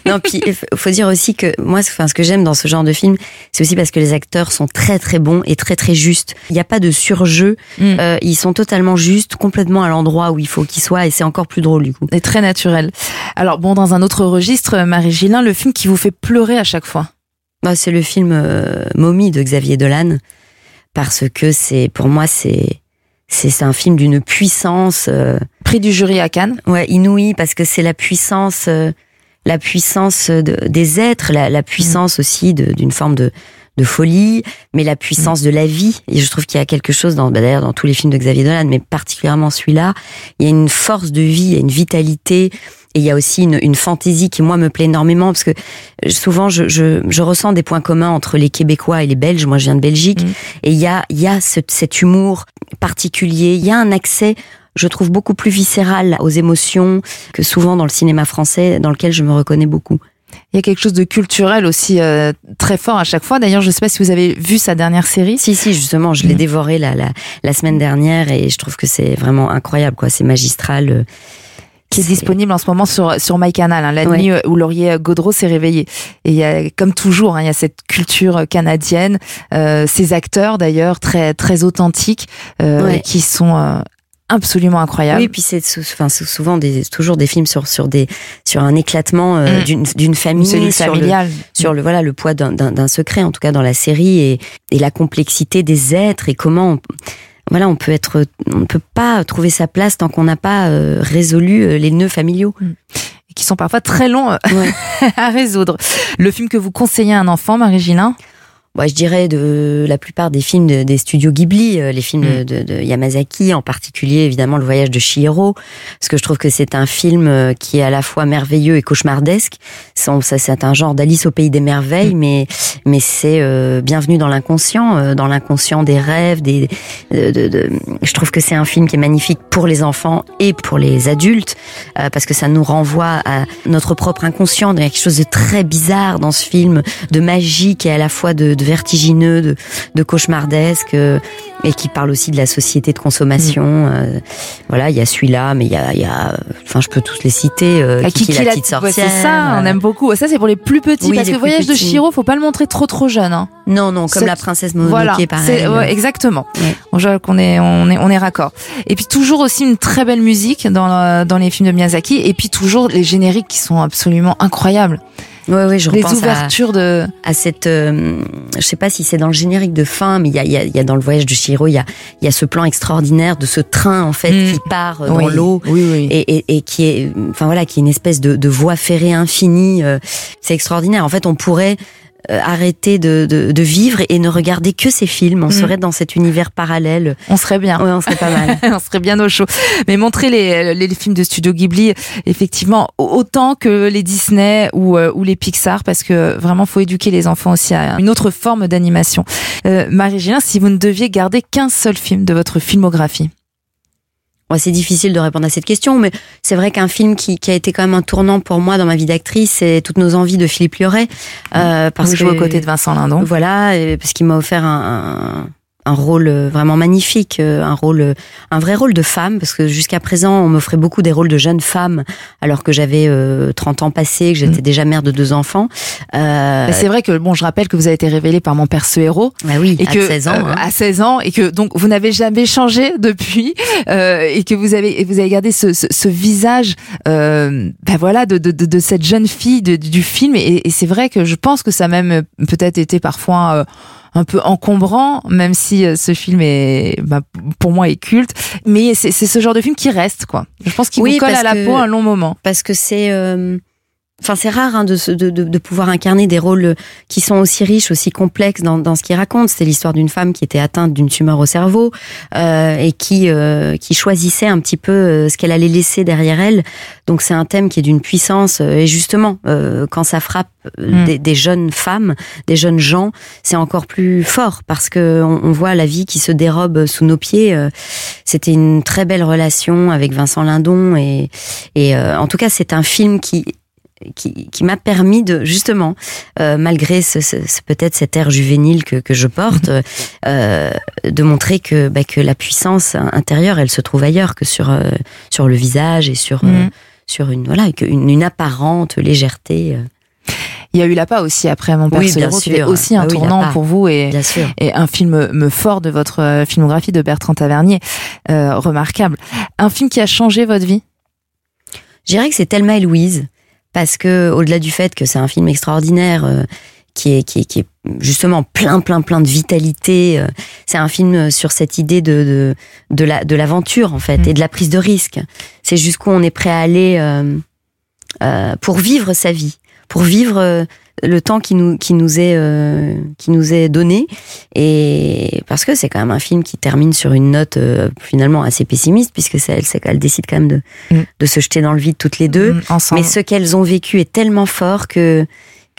Speaker 15: Non, puis il faut- faut dire aussi que moi, enfin, ce que j'aime dans ce genre de film, c'est aussi parce que les acteurs sont très très bons et très très justes. Il n'y a pas de surjeu.
Speaker 3: Mm.
Speaker 15: Euh, ils sont totalement justes, complètement à l'endroit où il faut qu'ils soient, et c'est encore plus drôle du coup.
Speaker 3: Et très naturel. Alors bon, dans un autre registre, Marie Gillin, le film qui vous fait pleurer à chaque fois.
Speaker 15: Bah, c'est le film euh, Momie de Xavier Dolan parce que c'est pour moi c'est c'est un film d'une puissance. Euh,
Speaker 3: Prix du jury à Cannes.
Speaker 15: Ouais, inouï parce que c'est la puissance, euh, la puissance de, des êtres, la, la puissance
Speaker 3: Mm.
Speaker 15: aussi d'une forme de, de folie, mais la puissance de la vie. Et je trouve qu'il y a quelque chose dans, bah, d'ailleurs, dans tous les films de Xavier Dolan, mais particulièrement celui-là, il y a une force de vie, il y a une vitalité. Et il y a aussi une, une fantaisie qui, moi, me plaît énormément parce que souvent, je, je, je ressens des points communs entre les Québécois et les Belges. Moi, je viens de Belgique. Et il y a, il y a ce- cet humour particulier. Il y a un accès, je trouve, beaucoup plus viscéral aux émotions que souvent dans le cinéma français, dans lequel je me reconnais beaucoup.
Speaker 3: Il y a quelque chose de culturel aussi euh, très fort à chaque fois. D'ailleurs, je ne sais pas si vous avez vu sa dernière série.
Speaker 15: Si, si, justement, je l'ai dévoré la, la, la semaine dernière et je trouve que c'est vraiment incroyable, quoi. C'est magistral. euh,
Speaker 3: qui est disponible en ce moment sur sur MyCanal. Hein, la
Speaker 15: Ouais.
Speaker 3: nuit où Laurier Gaudreau s'est réveillé. Et y a, comme toujours, hein, il y a cette culture canadienne, euh, ces acteurs d'ailleurs très très authentiques, euh,
Speaker 15: Ouais.
Speaker 3: qui sont euh, absolument incroyables.
Speaker 15: Oui, puis c'est enfin, souvent des, toujours des films sur, sur, des, sur un éclatement euh,
Speaker 3: Mm.
Speaker 15: d'une, d'une famille, sur, le,
Speaker 3: familiale.
Speaker 15: sur le, voilà, le poids d'un, secret, en tout cas dans la série, et, et la complexité des êtres, et comment on, voilà, on peut être, on ne peut pas trouver sa place tant qu'on n'a pas euh, résolu euh, les nœuds familiaux.
Speaker 3: Et qui sont parfois très longs à résoudre. Le film que vous conseillez à un enfant, Marie-Gilin
Speaker 15: Moi, je dirais de la plupart des films de- des studios Ghibli, euh, les films
Speaker 3: Mm.
Speaker 15: de, de Yamazaki, en particulier évidemment Le Voyage de Chihiro, parce que je trouve que c'est un film euh, qui est à la fois merveilleux et cauchemardesque. Ça, c'est un genre d'Alice au pays des merveilles, mais mais c'est euh, bienvenue dans l'inconscient, euh, dans l'inconscient des rêves. Des, de, de- de- je trouve que c'est un film qui est magnifique pour les enfants et pour les adultes, euh, parce que ça nous renvoie à notre propre inconscient. Il y a quelque chose de très bizarre dans ce film, de magique et à la fois de, de vertigineux, de, de cauchemardesque, euh, et qui parle aussi de la société de consommation. euh, voilà, il y a celui-là, mais il y a, y a, enfin, je peux tous les citer. euh,
Speaker 3: Ah,
Speaker 15: Kiki, la petite
Speaker 3: ouais,
Speaker 15: sorcière.
Speaker 3: c'est ça, on
Speaker 15: euh,
Speaker 3: aime beaucoup. Ça, c'est pour les plus petits,
Speaker 15: Oui,
Speaker 3: parce que Voyage de
Speaker 15: petits.
Speaker 3: Chihiro, faut pas le montrer trop trop jeune. Hein.
Speaker 15: Non, non, comme la princesse Mononoke,
Speaker 3: Voilà,
Speaker 15: pareil.
Speaker 3: ouais, exactement. On voit qu'on est, on est, on est raccord. Et puis toujours aussi une très belle musique dans, dans les films de Miyazaki, et puis toujours les génériques qui sont absolument incroyables.
Speaker 15: Ouais, ouais, je
Speaker 3: les
Speaker 15: repense à-
Speaker 3: ouvertures de.
Speaker 15: à cette, euh, je sais pas si c'est dans le générique de fin, mais il y a, il y a, y a dans le voyage de Chihiro, il y a, il y a ce plan extraordinaire de ce train en fait qui part euh, dans
Speaker 3: Mm. Oui,
Speaker 15: l'eau
Speaker 3: oui, oui.
Speaker 15: Et, et, et qui est, enfin voilà, qui est une espèce de, de voie ferrée infinie. euh, c'est extraordinaire. En fait, on pourrait arrêter de, de, de vivre et ne regarder que ces films. On
Speaker 3: Mm.
Speaker 15: serait dans cet univers parallèle.
Speaker 3: On serait bien.
Speaker 15: Ouais, on serait pas mal.
Speaker 3: on serait bien au chaud. Mais montrer les, les, les films de Studio Ghibli, effectivement, autant que les Disney ou, euh, ou les Pixar, parce que vraiment, faut éduquer les enfants aussi à une autre forme d'animation. Euh, Marie-Gélin, si vous ne deviez garder qu'un seul film de votre filmographie,
Speaker 15: C'est difficile de répondre à cette question, mais c'est vrai qu'un film qui, qui a été quand même un tournant pour moi dans ma vie d'actrice, c'est toutes nos envies de Philippe Lioré, euh, parce que
Speaker 3: jouez aux côtés de Vincent Lindon.
Speaker 15: Voilà, et parce qu'il m'a offert un, un, un rôle euh, vraiment magnifique, euh, un rôle, euh, un vrai rôle de femme, parce que jusqu'à présent, on m'offrait beaucoup des rôles de jeune femme, alors que j'avais euh, 30 ans passés, que j'étais déjà mère de deux enfants. Euh,
Speaker 3: C'est vrai que bon, je rappelle que vous avez été révélée par mon père ce héros.
Speaker 15: Bah oui,
Speaker 3: et
Speaker 15: à
Speaker 3: que
Speaker 15: 16 ans,
Speaker 3: euh,
Speaker 15: hein.
Speaker 3: à 16 ans et que donc vous n'avez jamais changé depuis euh, et que vous avez et vous avez gardé ce, ce, ce visage euh, ben voilà de, de, de, de cette jeune fille de, du film et, et c'est vrai que je pense que ça a même peut-être été parfois euh, un peu encombrant, même si euh, ce film est, bah, pour moi, est culte. Mais c'est ce genre de film qui reste, quoi. Je pense qu'il
Speaker 15: Oui,
Speaker 3: vous colle à la
Speaker 15: que-
Speaker 3: peau un long moment.
Speaker 15: parce que c'est euh, enfin c'est rare hein, de, de, de, pouvoir incarner des rôles qui sont aussi riches aussi complexes dans, dans ce qu'ils racontent c'est l'histoire d'une femme qui était atteinte d'une tumeur au cerveau euh, et qui euh, qui choisissait un petit peu euh, ce qu'elle allait laisser derrière elle. Donc c'est un thème qui est d'une puissance euh, et justement euh, quand ça frappe euh,
Speaker 3: Mm.
Speaker 15: des, des jeunes femmes des jeunes gens c'est encore plus fort parce que on, on voit la vie qui se dérobe sous nos pieds c'était une très belle relation avec Vincent Lindon et et euh, en tout cas, c'est un film qui qui, qui m'a permis de justement, euh, malgré ce, ce- ce- peut-être cet air juvénile que, que je porte, euh, de montrer que bah, que la puissance intérieure, elle se trouve ailleurs que sur euh, sur le visage et sur euh,
Speaker 3: Mhm.
Speaker 15: sur une voilà une, une apparente légèreté. euh.
Speaker 3: Il y a eu La Pas aussi après Mon Père
Speaker 15: Oui, bien
Speaker 3: qui
Speaker 15: sûr.
Speaker 3: était aussi un
Speaker 15: Ah oui,
Speaker 3: tournant
Speaker 15: Lapa.
Speaker 3: pour vous et,
Speaker 15: Bien sûr.
Speaker 3: et un film fort de votre euh, filmographie de Bertrand Tavernier, euh, remarquable. Un film qui a changé votre vie?
Speaker 15: Je dirais que c'est Thelma et Louise parce que au-delà du fait que c'est un film extraordinaire euh, qui est, qui est, qui est justement plein, plein, plein de vitalité. Euh, C'est un film sur cette idée de, de, de la, de l'aventure, en fait, et de la prise de risque. C'est jusqu'où on est prêt à aller euh, euh, pour vivre sa vie, pour vivre euh, le temps qui nous, qui nous est, euh, qui nous est donné. Et parce que c'est quand même un film qui termine sur une note euh, finalement assez pessimiste, puisque c'est elle, qu'elle décide quand même de, de se jeter dans le vide toutes les deux.
Speaker 3: Mm, ensemble.
Speaker 15: Mais ce qu'elles ont vécu est tellement fort que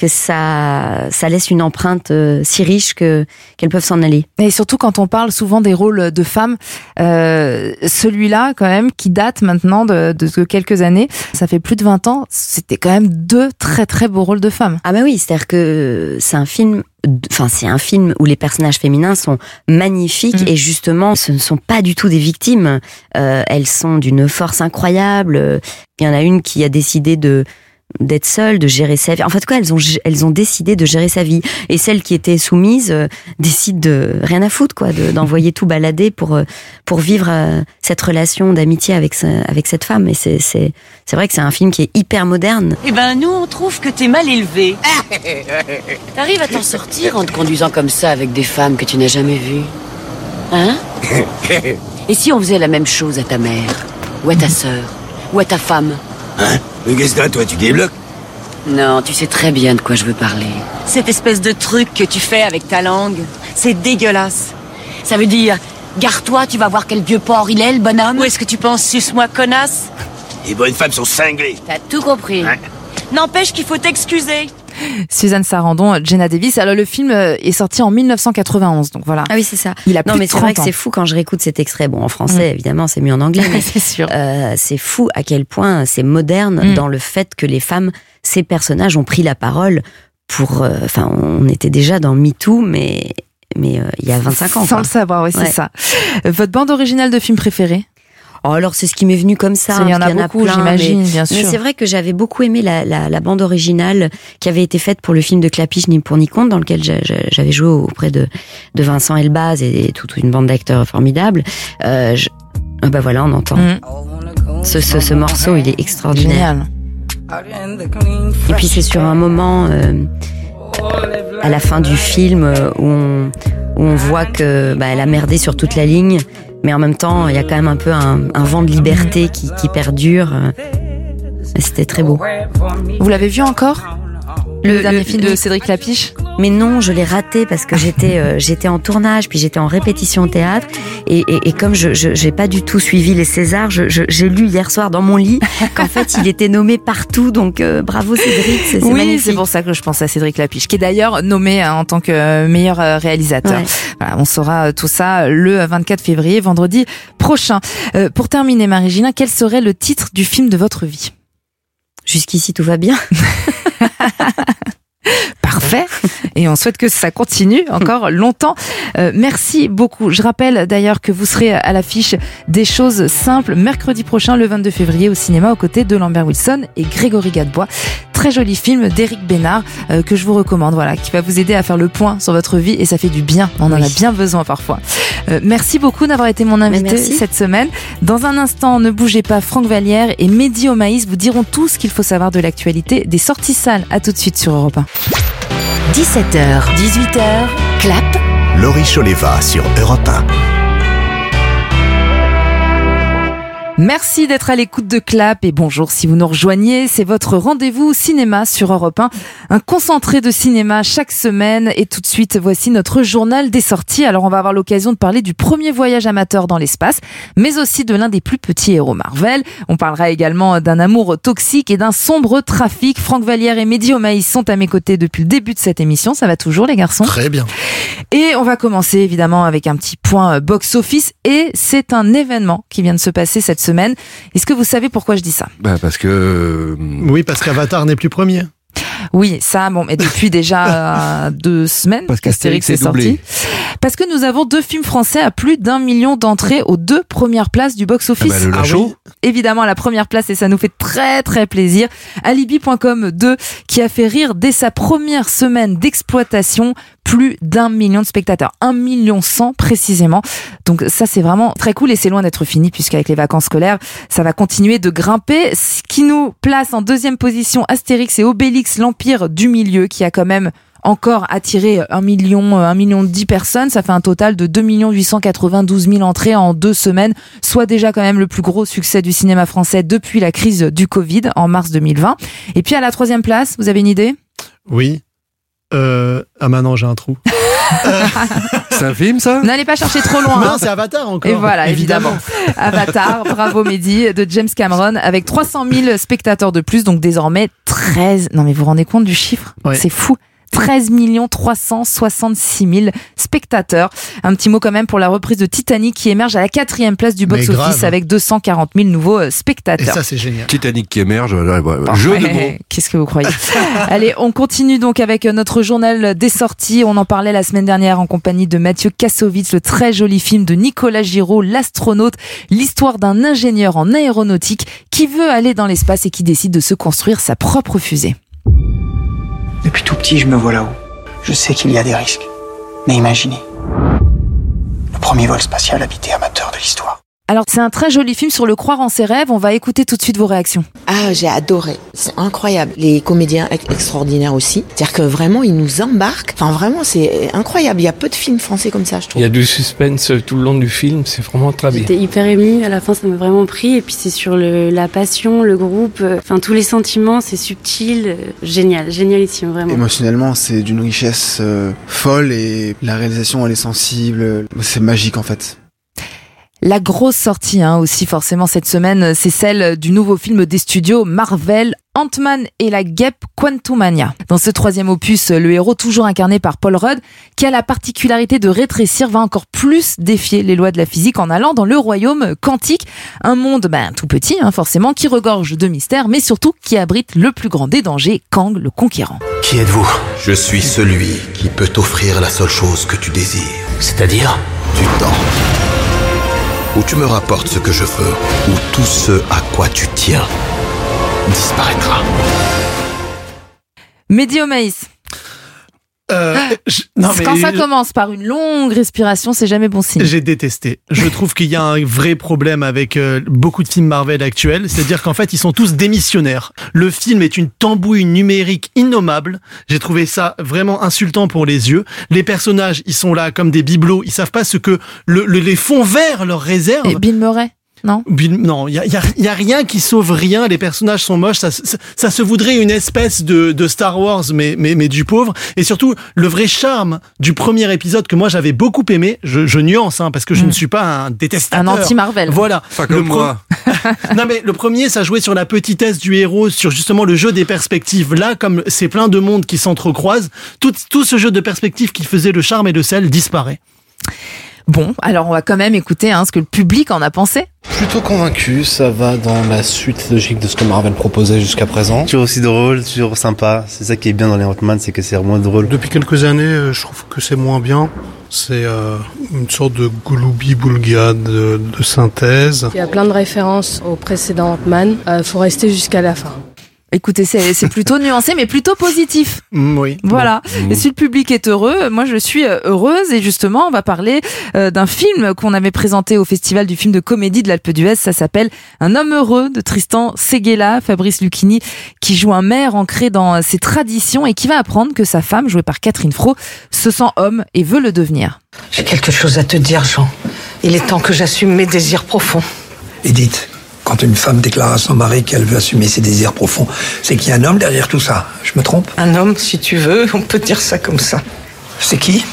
Speaker 15: que ça, ça laisse une empreinte euh, si riche que qu'elles peuvent s'en aller.
Speaker 3: Et surtout quand on parle souvent des rôles de femmes, euh, celui-là quand même qui date maintenant de, de quelques années, ça fait plus de 20 ans, c'était quand même deux très très beaux rôles de femmes.
Speaker 15: Ah bah oui, c'est-à-dire que c'est un film enfin c'est un film où les personnages féminins sont magnifiques et justement ce ne sont pas du tout des victimes Euh, elles sont d'une force incroyable il y en a une qui a décidé de d'être seule, de gérer sa vie. En fait, quoi, elles ont elles ont décidé de gérer sa vie. Et celle qui était soumise euh, décide de rien à foutre, quoi, de- d'envoyer tout balader pour euh, pour vivre euh, cette relation d'amitié avec avec cette femme. Et c'est c'est c'est vrai que c'est un film qui est hyper moderne.
Speaker 20: Eh ben, nous, on trouve que t'es mal élevé. T'arrives à t'en sortir en te conduisant comme ça avec des femmes que tu n'as jamais vues? Hein? Et si on faisait la même chose à ta mère Ou à ta sœur Ou à ta femme?
Speaker 16: Hein? Mais qu'est-ce que t'as, toi, tu débloques
Speaker 20: Non, tu sais très bien de quoi je veux parler. Cette espèce de truc que tu fais avec ta langue, c'est dégueulasse. Ça veut dire, gare-toi, tu vas voir quel vieux porc il est, le bonhomme. Ou est-ce que tu penses, suce-moi, connasse?
Speaker 16: Les bonnes femmes sont cinglées.
Speaker 20: T'as tout compris. N'empêche qu'il faut t'excuser.
Speaker 3: Suzanne Sarandon, Jenna Davis. Alors le film euh, est sorti en 1991, donc voilà.
Speaker 15: Ah oui, c'est ça.
Speaker 3: Il a
Speaker 15: non,
Speaker 3: plus
Speaker 15: mais c'est vrai
Speaker 3: 30
Speaker 15: que c'est fou quand je réécoute cet extrait. Bon, en français,
Speaker 3: Mm.
Speaker 15: évidemment, c'est mieux en anglais. mais
Speaker 3: c'est sûr.
Speaker 15: euh, c'est fou à quel point c'est moderne
Speaker 3: Mm.
Speaker 15: dans le fait que les femmes, ces personnages, ont pris la parole pour. euh, Enfin, on était déjà dans MeToo, mais mais euh, il y a 25 ans.
Speaker 3: Sans
Speaker 15: quoi.
Speaker 3: le savoir, oui, c'est
Speaker 15: Ouais.
Speaker 3: ça. Votre bande originale de film préférée?
Speaker 15: Oh, alors c'est ce qui m'est venu comme ça.
Speaker 3: Il y en a
Speaker 15: qu'il
Speaker 3: beaucoup, j'imagine,
Speaker 15: mais-
Speaker 3: bien
Speaker 15: Mais
Speaker 3: sûr.
Speaker 15: c'est vrai que j'avais beaucoup aimé la, la, la bande originale qui avait été faite pour le film de Clapiche ni pour ni contre, dans lequel j'a- j'a- j'avais joué auprès de, de Vincent Elbaz et toute une bande d'acteurs formidables. Euh, je- ah bah voilà, on entend.
Speaker 3: Mm.
Speaker 15: Ce, ce, ce morceau, il est extraordinaire. Et puis c'est sur un moment euh, à la fin du film euh, où on, où on voit que bah, elle a merdé sur toute la ligne, mais en même temps il y a quand même un peu un, vent de liberté qui, qui perdure. euh. C'était très beau.
Speaker 3: Vous l'avez vu encore? Le, dernier film de Cédric Lapiche
Speaker 15: Mais non, je l'ai raté parce que j'étais euh, j'étais en tournage, puis j'étais en répétition au théâtre, et, et, et comme je j'ai pas du tout suivi les Césars, je- je- j'ai lu hier soir dans mon lit qu'en fait il était nommé partout, donc euh, bravo Cédric, c'est
Speaker 3: Oui,
Speaker 15: magnifique.
Speaker 3: c'est pour ça que je pense à Cédric Lapiche, qui est d'ailleurs nommé hein, en tant que euh, meilleur euh, réalisateur.
Speaker 15: Ouais.
Speaker 3: Voilà, on saura euh, tout ça le 24 février, vendredi prochain. Euh, pour terminer, Marie-Gina, quel serait le titre du film de votre vie?
Speaker 15: Jusqu'ici tout va bien.
Speaker 3: Parfait. Et on souhaite que ça continue encore longtemps. Euh, merci beaucoup. Je rappelle d'ailleurs que vous serez à l'affiche des choses simples mercredi prochain, le 22 février, au cinéma, aux côtés de Lambert Wilson et Grégory Gadebois. Très joli film d'Éric Bénard euh, que je vous recommande, voilà, qui va vous aider à faire le point sur votre vie et ça fait du bien. On en a bien besoin parfois. Euh, merci beaucoup d'avoir été mon invité cette semaine. Dans un instant, ne bougez pas, Franck Vallière et Mehdi Omaïs vous diront tout ce qu'il faut savoir de l'actualité des sorties salles. À tout de suite sur Europe 1.
Speaker 2: 17h, 18h, clap.
Speaker 1: Laurie Choleva sur Europe 1.
Speaker 3: Merci d'être à l'écoute de Clap et bonjour si vous nous rejoignez. C'est votre rendez-vous cinéma sur Europe 1. Un concentré de cinéma chaque semaine et tout de suite voici notre journal des sorties. Alors on va avoir l'occasion de parler du premier voyage amateur dans l'espace, mais aussi de l'un des plus petits héros Marvel. On parlera également d'un amour toxique et d'un sombre trafic. Franck Vallière et Mehdi Omaïs sont à mes côtés depuis le début de cette émission. Ça va toujours les garçons?
Speaker 5: Très bien.
Speaker 3: et on va commencer évidemment avec un petit point euh, box-office et c'est un événement qui vient de se passer cette semaine. Est-ce que vous savez pourquoi je dis ça?
Speaker 6: Bah parce que. euh,
Speaker 5: Oui, parce qu'Avatar n'est plus premier.
Speaker 3: Oui, ça, bon, mais depuis déjà euh, deux semaines
Speaker 6: Parce
Speaker 3: qu'Astérix est sorti. Parce que nous avons deux films français à plus d'un million d'entrées aux deux premières places du box-office.
Speaker 6: Ah bah, le Lachaud.
Speaker 3: Évidemment, à la première place, et ça nous fait très très plaisir. Alibi.com 2, qui a fait rire dès sa première semaine d'exploitation plus d'un million de spectateurs. Un million cent précisément. Donc ça, c'est vraiment très cool et c'est loin d'être fini puisqu'avec les vacances scolaires, ça va continuer de grimper. Ce qui nous place en deuxième position Astérix et Obélix, l'Empire du Milieu, qui a quand même encore attiré 1 million, 1 million 10 personnes. Ça fait un total de 2 892 000 entrées en deux semaines, soit déjà quand même le plus gros succès du cinéma français depuis la crise du Covid en mars 2020. Et puis à la troisième place, vous avez une idée?
Speaker 5: Oui. Euh... Ah maintenant j'ai un trou.
Speaker 6: c'est un film ça?
Speaker 3: N'allez pas chercher trop loin.
Speaker 5: Non,
Speaker 3: hein.
Speaker 5: c'est Avatar encore.
Speaker 3: Et voilà, évidemment. Avatar, bravo Mehdi, de James Cameron, avec 300 000 spectateurs de plus, donc désormais 13. Non mais vous vous rendez compte du chiffre?
Speaker 5: Ouais.
Speaker 3: C'est fou. 13 366 000 spectateurs. Un petit mot quand même pour la reprise de Titanic qui émerge à la quatrième place du box-office
Speaker 5: grave.
Speaker 3: avec 240 000 nouveaux euh,
Speaker 5: Et
Speaker 3: spectateurs.
Speaker 5: ça c'est génial.
Speaker 6: Titanic qui émerge. ouais, ouais, Jeu de mots.
Speaker 3: Qu'est-ce que vous croyez? Allez, on continue donc avec notre journal des sorties. On en parlait la semaine dernière en compagnie de Mathieu Kassovitz, le très joli film de Nicolas Giraud, l'astronaute, l'histoire d'un ingénieur en aéronautique qui veut aller dans l'espace et qui décide de se construire sa propre fusée.
Speaker 21: Depuis tout petit, je me vois là-haut. Je sais qu'il y a des risques. Mais imaginez. Le premier vol spatial habité amateur de l'histoire.
Speaker 3: Alors, c'est un très joli film sur le croire en ses rêves. On va écouter tout de suite vos réactions.
Speaker 22: Ah, j'ai adoré. C'est incroyable. Les comédiens ex- extraordinaires aussi. C'est-à-dire que vraiment, ils nous embarquent. Enfin, vraiment, c'est incroyable. Il y a peu de films français comme ça, je
Speaker 23: Il
Speaker 22: trouve.
Speaker 23: y a du suspense tout le long du film, c'est vraiment très bien.
Speaker 24: J'étais hyper émue, à la fin ça m'a vraiment pris, et puis c'est sur le, la passion, le groupe, enfin tous les sentiments, c'est subtil, génial, génialissime vraiment.
Speaker 25: Émotionnellement, c'est d'une richesse euh, folle et la réalisation, elle est sensible. C'est magique en fait.
Speaker 3: La grosse sortie hein, aussi forcément cette semaine, c'est celle du nouveau film des studios Marvel, Ant-Man et la guêpe Quantumania. Dans ce troisième opus, le héros toujours incarné par Paul Rudd, qui a la particularité de rétrécir, va encore plus défier les lois de la physique en allant dans le royaume quantique, un monde ben, tout petit hein, forcément, qui regorge de mystères, mais surtout qui abrite le plus grand des dangers, Kang le conquérant.
Speaker 16: Qui êtes-vous? Je suis celui qui peut t'offrir la seule chose que tu désires. C'est-à-dire? Du temps. Ou tu me rapportes ce que je veux, ou tout ce à quoi tu tiens disparaîtra.
Speaker 3: Mehdi Omaïs.
Speaker 5: Euh, je- non, mais
Speaker 3: Quand ça
Speaker 5: je-
Speaker 3: commence par une longue respiration, c'est jamais bon signe.
Speaker 5: J'ai détesté. Je trouve qu'il y a un vrai problème avec euh, beaucoup de films Marvel actuels, c'est-à-dire qu'en fait ils sont tous démissionnaires. Le film est une tambouille numérique innommable. J'ai trouvé ça vraiment insultant pour les yeux. Les personnages, ils sont là comme des bibelots, ils savent pas ce que le, le- les fonds verts leur réservent.
Speaker 3: Et Bill Murray non?
Speaker 5: Bill- non, il y a, y a- y a rien qui sauve rien. Les personnages sont moches. Ça, ça, ça se voudrait une espèce de, de Star Wars, mais, mais, mais du pauvre. Et surtout, le vrai charme du premier épisode que moi j'avais beaucoup aimé. Je, je nuance, hein, parce que je
Speaker 3: Mm.
Speaker 5: ne suis pas un détestateur.
Speaker 3: Un anti-Marvel.
Speaker 5: Voilà.
Speaker 6: Pas comme moi.
Speaker 5: non mais le premier, ça jouait sur la petitesse du héros, sur justement le jeu des perspectives. Là, comme c'est plein de mondes qui s'entrecroisent, tout, tout ce jeu de perspectives qui faisait le charme et le sel disparaît.
Speaker 3: Bon, alors on va quand même écouter hein, ce que le public en a pensé.
Speaker 26: Plutôt convaincu, ça va dans la suite logique de ce que Marvel proposait jusqu'à présent.
Speaker 27: Toujours aussi drôle, toujours sympa. C'est ça qui est bien dans les Ant-Man, c'est que c'est vraiment drôle.
Speaker 28: Depuis quelques années, euh, je trouve que c'est moins bien. C'est euh, une sorte de gloubi-boulga de, de synthèse.
Speaker 29: Il y a plein de références au précédent Ant-Man. Euh, faut rester jusqu'à la fin.
Speaker 3: Écoutez, c'est c'est plutôt nuancé, mais plutôt positif.
Speaker 5: Mm, oui.
Speaker 3: Voilà.
Speaker 5: Bon.
Speaker 3: Et si le public est heureux, moi je suis euh, heureuse. Et justement, on va parler euh, d'un film qu'on avait présenté au Festival du film de comédie de l'Alpe d'Huez. Ça s'appelle Un homme heureux de Tristan Seguela, Fabrice Lucchini, qui joue un maire ancré dans ses traditions et qui va apprendre que sa femme, jouée par Catherine Fro, se sent homme et veut le devenir.
Speaker 30: J'ai quelque chose à te dire, Jean. Il est temps que j'assume mes désirs profonds.
Speaker 31: Edith, quand une femme déclare à son mari qu'elle veut assumer ses désirs profonds, c'est qu'il y a un homme derrière tout ça. Je me trompe?
Speaker 30: Un homme, si tu veux, on peut dire ça comme ça.
Speaker 31: C'est qui?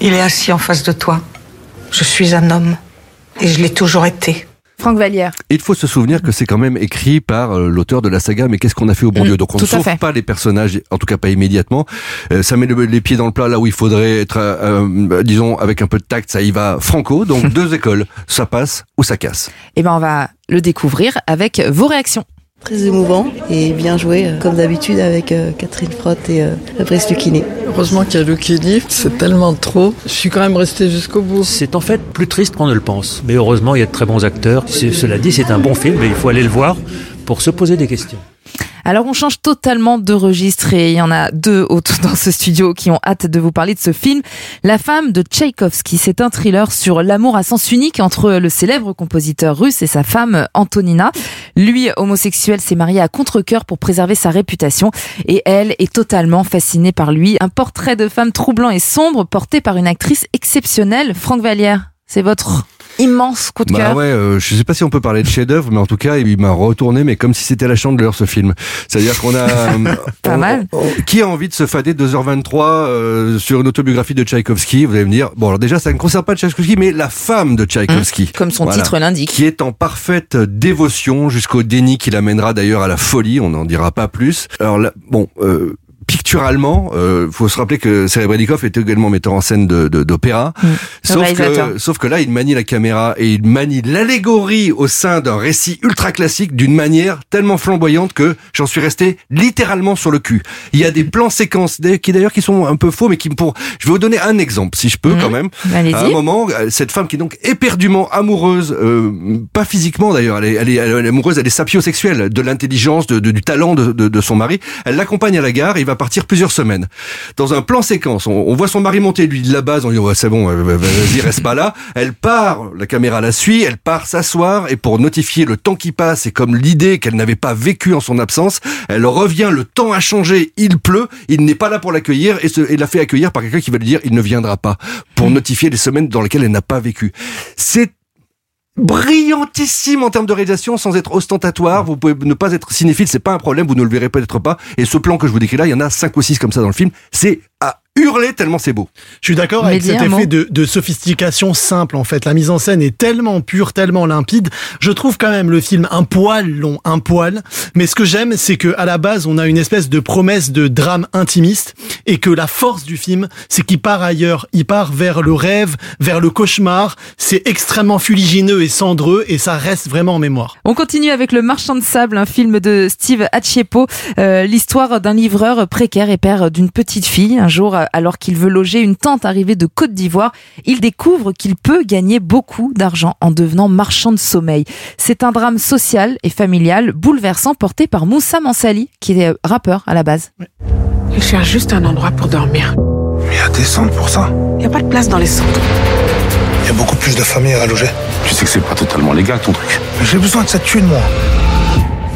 Speaker 30: Il est assis en face de toi. Je suis un homme. Et je l'ai toujours été.
Speaker 3: Franck Vallière.
Speaker 6: Il faut se souvenir que c'est quand même écrit par euh, l'auteur de la saga Mais qu'est-ce qu'on a fait au bon
Speaker 3: Mm,
Speaker 6: Dieu? Donc on ne sauve
Speaker 3: fait.
Speaker 6: pas les personnages, en tout cas pas immédiatement. Euh, ça met le- les pieds dans le plat là où il faudrait être, euh, euh, disons, avec un peu de tact, ça y va franco. Donc deux écoles, ça passe ou ça casse.
Speaker 3: Eh ben, on va le découvrir avec vos réactions.
Speaker 32: Très émouvant et bien joué, euh, comme d'habitude, avec euh, Catherine Frotte et euh, Fabrice Lucchini.
Speaker 33: Heureusement qu'il y a Lucchini, c'est tellement trop. Je suis quand même resté jusqu'au bout.
Speaker 34: C'est en fait plus triste qu'on ne le pense. Mais heureusement, il y a de très bons acteurs. Cela dit, c'est un bon film et il faut aller le voir pour se poser des questions.
Speaker 3: Alors on change totalement de registre et il y en a deux autour dans ce studio qui ont hâte de vous parler de ce film. La femme de Tchaïkovski, c'est un thriller sur l'amour à sens unique entre le célèbre compositeur russe et sa femme Antonina. Lui, homosexuel, s'est marié à contre-cœur pour préserver sa réputation et elle est totalement fascinée par lui. Un portrait de femme troublant et sombre porté par une actrice exceptionnelle, Franck Vallière. C'est votre immense coup de
Speaker 6: Bah
Speaker 3: cœur.
Speaker 6: ouais, euh, je sais pas si on peut parler de chef-d'œuvre, mais en tout cas, il m'a retourné, mais comme si c'était la chandeleur ce film. C'est-à-dire qu'on a
Speaker 3: Pas
Speaker 6: on-
Speaker 3: mal.
Speaker 6: on- qui a envie de se fader 2h23 euh, sur une autobiographie de Tchaïkovski Vous allez me dire, bon, alors déjà, ça ne concerne pas Tchaïkovski, mais la femme de Tchaïkovski,
Speaker 3: Comme son titre l'indique.
Speaker 6: qui est en parfaite dévotion jusqu'au déni qui l'amènera d'ailleurs à la folie. On n'en dira pas plus. Alors là, bon. Euh, Picturalement, euh, faut se rappeler que Serebrennikov est également metteur en scène de- de- d'opéra. Sauf que, sauf que là, il manie la caméra et il manie l'allégorie au sein d'un récit ultra classique d'une manière tellement flamboyante que j'en suis resté littéralement sur le cul. Il y a des plans séquences qui d'ailleurs qui sont un peu faux, mais qui me pour. Je vais vous donner un exemple, si je peux quand même.
Speaker 3: Allez-y.
Speaker 6: À un moment, euh, cette femme qui est donc éperdument amoureuse, euh, pas physiquement d'ailleurs, elle est, elle, elle est amoureuse, elle est sapiosexuelle, de l'intelligence, de, de- du talent de, de, de son mari. Elle l'accompagne à la gare, il va partir plusieurs semaines. Dans un plan séquence, on, on voit son mari monter, lui de la base, on dit ouais, c'est bon, euh, vas-y reste pas là. Elle part, la caméra la suit, elle part s'asseoir et pour notifier le temps qui passe et comme l'idée qu'elle n'avait pas vécu en son absence, elle revient, le temps a changé, il pleut, il n'est pas là pour l'accueillir et, se, et la fait accueillir par quelqu'un qui va lui dire il ne viendra pas pour notifier les semaines dans lesquelles elle n'a pas vécu. C'est brillantissime en termes de réalisation sans être ostentatoire. Vous pouvez ne pas être cinéphile, c'est pas un problème, vous ne le verrez peut-être pas. Et ce plan que je vous décris là, il y en a cinq ou six comme ça dans le film. C'est à hurler tellement c'est beau.
Speaker 5: Je suis d'accord avec cet
Speaker 3: un
Speaker 5: effet de, de sophistication simple en fait. La mise en scène est tellement pure, tellement limpide. Je trouve quand même le film un poil long, un poil. Mais ce que j'aime, c'est que à la base, on a une espèce de promesse de drame intimiste et que la force du film, c'est qu'il part ailleurs. Il part vers le rêve, vers le cauchemar. C'est extrêmement fuligineux et cendreux et ça reste vraiment en mémoire.
Speaker 3: On continue avec Le Marchand de Sable, un film de Steve Achiepo, euh, l'histoire d'un livreur précaire et père d'une petite fille. Un jour, alors qu'il veut loger une tante arrivée de Côte d'Ivoire, il découvre qu'il peut gagner beaucoup d'argent en devenant marchand de sommeil. C'est un drame social et familial bouleversant porté par Moussa Mansali, qui est euh, rappeur à la base.
Speaker 35: Il cherche juste un endroit pour dormir.
Speaker 36: Il y a des centres pour ça.
Speaker 35: Il n'y a pas de place dans les centres.
Speaker 36: Il y a beaucoup plus de familles à loger.
Speaker 37: Tu sais que c'est pas totalement légal ton truc.
Speaker 36: Mais J'ai besoin de cette thune, moi.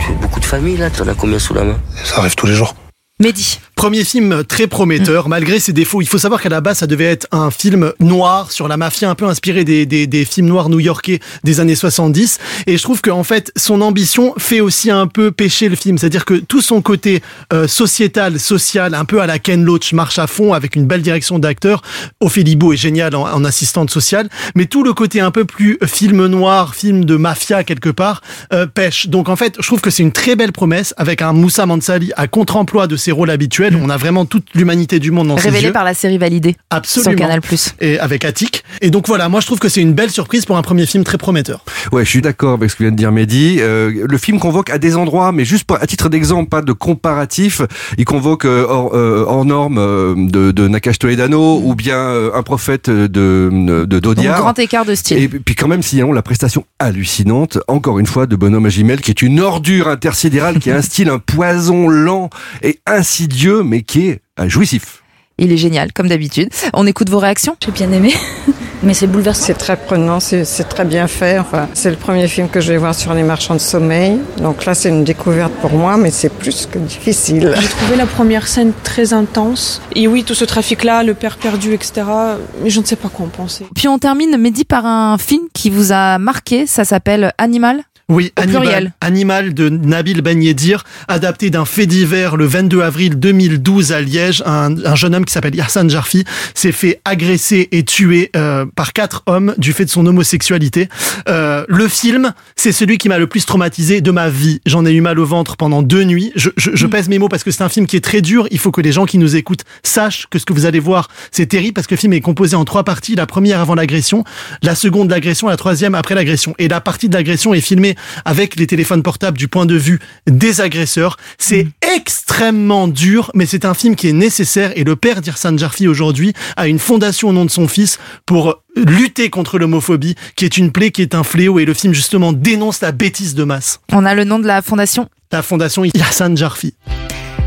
Speaker 38: Tu as beaucoup de familles là, t'en as combien sous la main?
Speaker 36: Ça arrive tous les jours.
Speaker 3: Mehdi.
Speaker 5: Premier film très prometteur, malgré ses défauts. Il faut savoir qu'à la base, ça devait être un film noir sur la mafia, un peu inspiré des, des, des films noirs new-yorkais des années 70. Et je trouve qu'en fait, son ambition fait aussi un peu pécher le film. C'est-à-dire que tout son côté euh, sociétal, social, un peu à la Ken Loach, marche à fond avec une belle direction d'acteur. Ophélie Beau est géniale en, en assistante sociale. Mais tout le côté un peu plus film noir, film de mafia quelque part, euh, pêche. Donc en fait, je trouve que c'est une très belle promesse avec un Moussa Mansali à contre-emploi de ses rôles habituels. On a vraiment toute l'humanité du monde dans ses
Speaker 3: Révélé
Speaker 5: yeux.
Speaker 3: par la série validée
Speaker 5: Absolument.
Speaker 3: sur Canal+.
Speaker 5: Et avec Attic. Et donc voilà, moi je trouve que c'est une belle surprise pour un premier film très prometteur.
Speaker 6: Ouais, je suis d'accord avec ce que vient de dire Mehdi. Euh, le film convoque à des endroits, mais juste pour- à titre d'exemple, pas de comparatif. Il convoque euh, hors, euh, hors norme euh, de, de Nakash Toledano ou bien euh, un prophète de de d'Audiard.
Speaker 3: grand écart de style.
Speaker 6: Et puis quand même, signalons la prestation hallucinante, encore une fois, de Bonhomme à Gimel, qui est une ordure intersidérale, qui instille un poison lent et insidieux, mais qui est jouissif.
Speaker 3: Il est génial, comme d'habitude. On écoute vos réactions
Speaker 29: J'ai bien aimé. Mais c'est bouleversant.
Speaker 33: C'est très prenant, c'est c'est très bien fait. Enfin, c'est le premier film que je vais voir sur les marchands de sommeil. Donc là, c'est une découverte pour moi, mais c'est plus que difficile.
Speaker 39: J'ai trouvé la première scène très intense. Et oui, tout ce trafic-là, le père perdu, etc. Mais je ne sais pas quoi en penser.
Speaker 3: Puis on termine, Mehdi, par un film qui vous a marqué. Ça s'appelle Animal.
Speaker 5: Oui, Animal. Animal de Nabil Ben Yedir, adapté d'un fait divers le 22 avril 2012 à Liège. Un, un jeune homme qui s'appelle Yarsan Jarfi s'est fait agresser et tuer euh, par quatre hommes du fait de son homosexualité. Euh, le film, c'est celui qui m'a le plus traumatisé de ma vie. J'en ai eu mal au ventre pendant deux nuits. Je, je, je pèse mes mots parce que c'est un film qui est très dur. Il faut que les gens qui nous écoutent sachent que ce que vous allez voir, c'est terrible parce que le film est composé en trois parties. La première avant l'agression, la seconde l'agression, la troisième après l'agression. Et la partie de l'agression est filmée avec les téléphones portables du point de vue des agresseurs. C'est extrêmement dur, mais c'est un film qui est nécessaire. Et le père d'Irsan Jarfi aujourd'hui a une fondation au nom de son fils pour lutter contre l'homophobie, qui est une plaie, qui est un fléau. Et le film justement dénonce la bêtise de masse.
Speaker 3: On a le nom de la fondation
Speaker 5: La fondation Irsan Jarfi.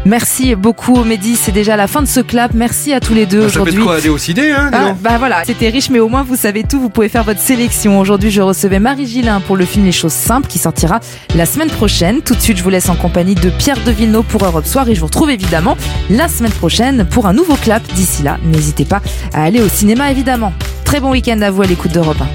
Speaker 3: Merci beaucoup Mehdi, c'est déjà la fin de ce clap. Merci à tous les deux
Speaker 6: Bah, Ça fait de
Speaker 3: aujourd'hui.
Speaker 6: quoi aller au ciné, hein,
Speaker 3: Ah, bah voilà, c'était riche, mais au moins vous savez tout, vous pouvez faire votre sélection. Aujourd'hui, je recevais Marie Gillin pour le film Les choses simples qui sortira la semaine prochaine. Tout de suite, je vous laisse en compagnie de Pierre Devilneau pour Europe Soir et je vous retrouve évidemment la semaine prochaine pour un nouveau clap. D'ici là, n'hésitez pas à aller au cinéma évidemment. Très bon week-end à vous à l'écoute d'Europe 1.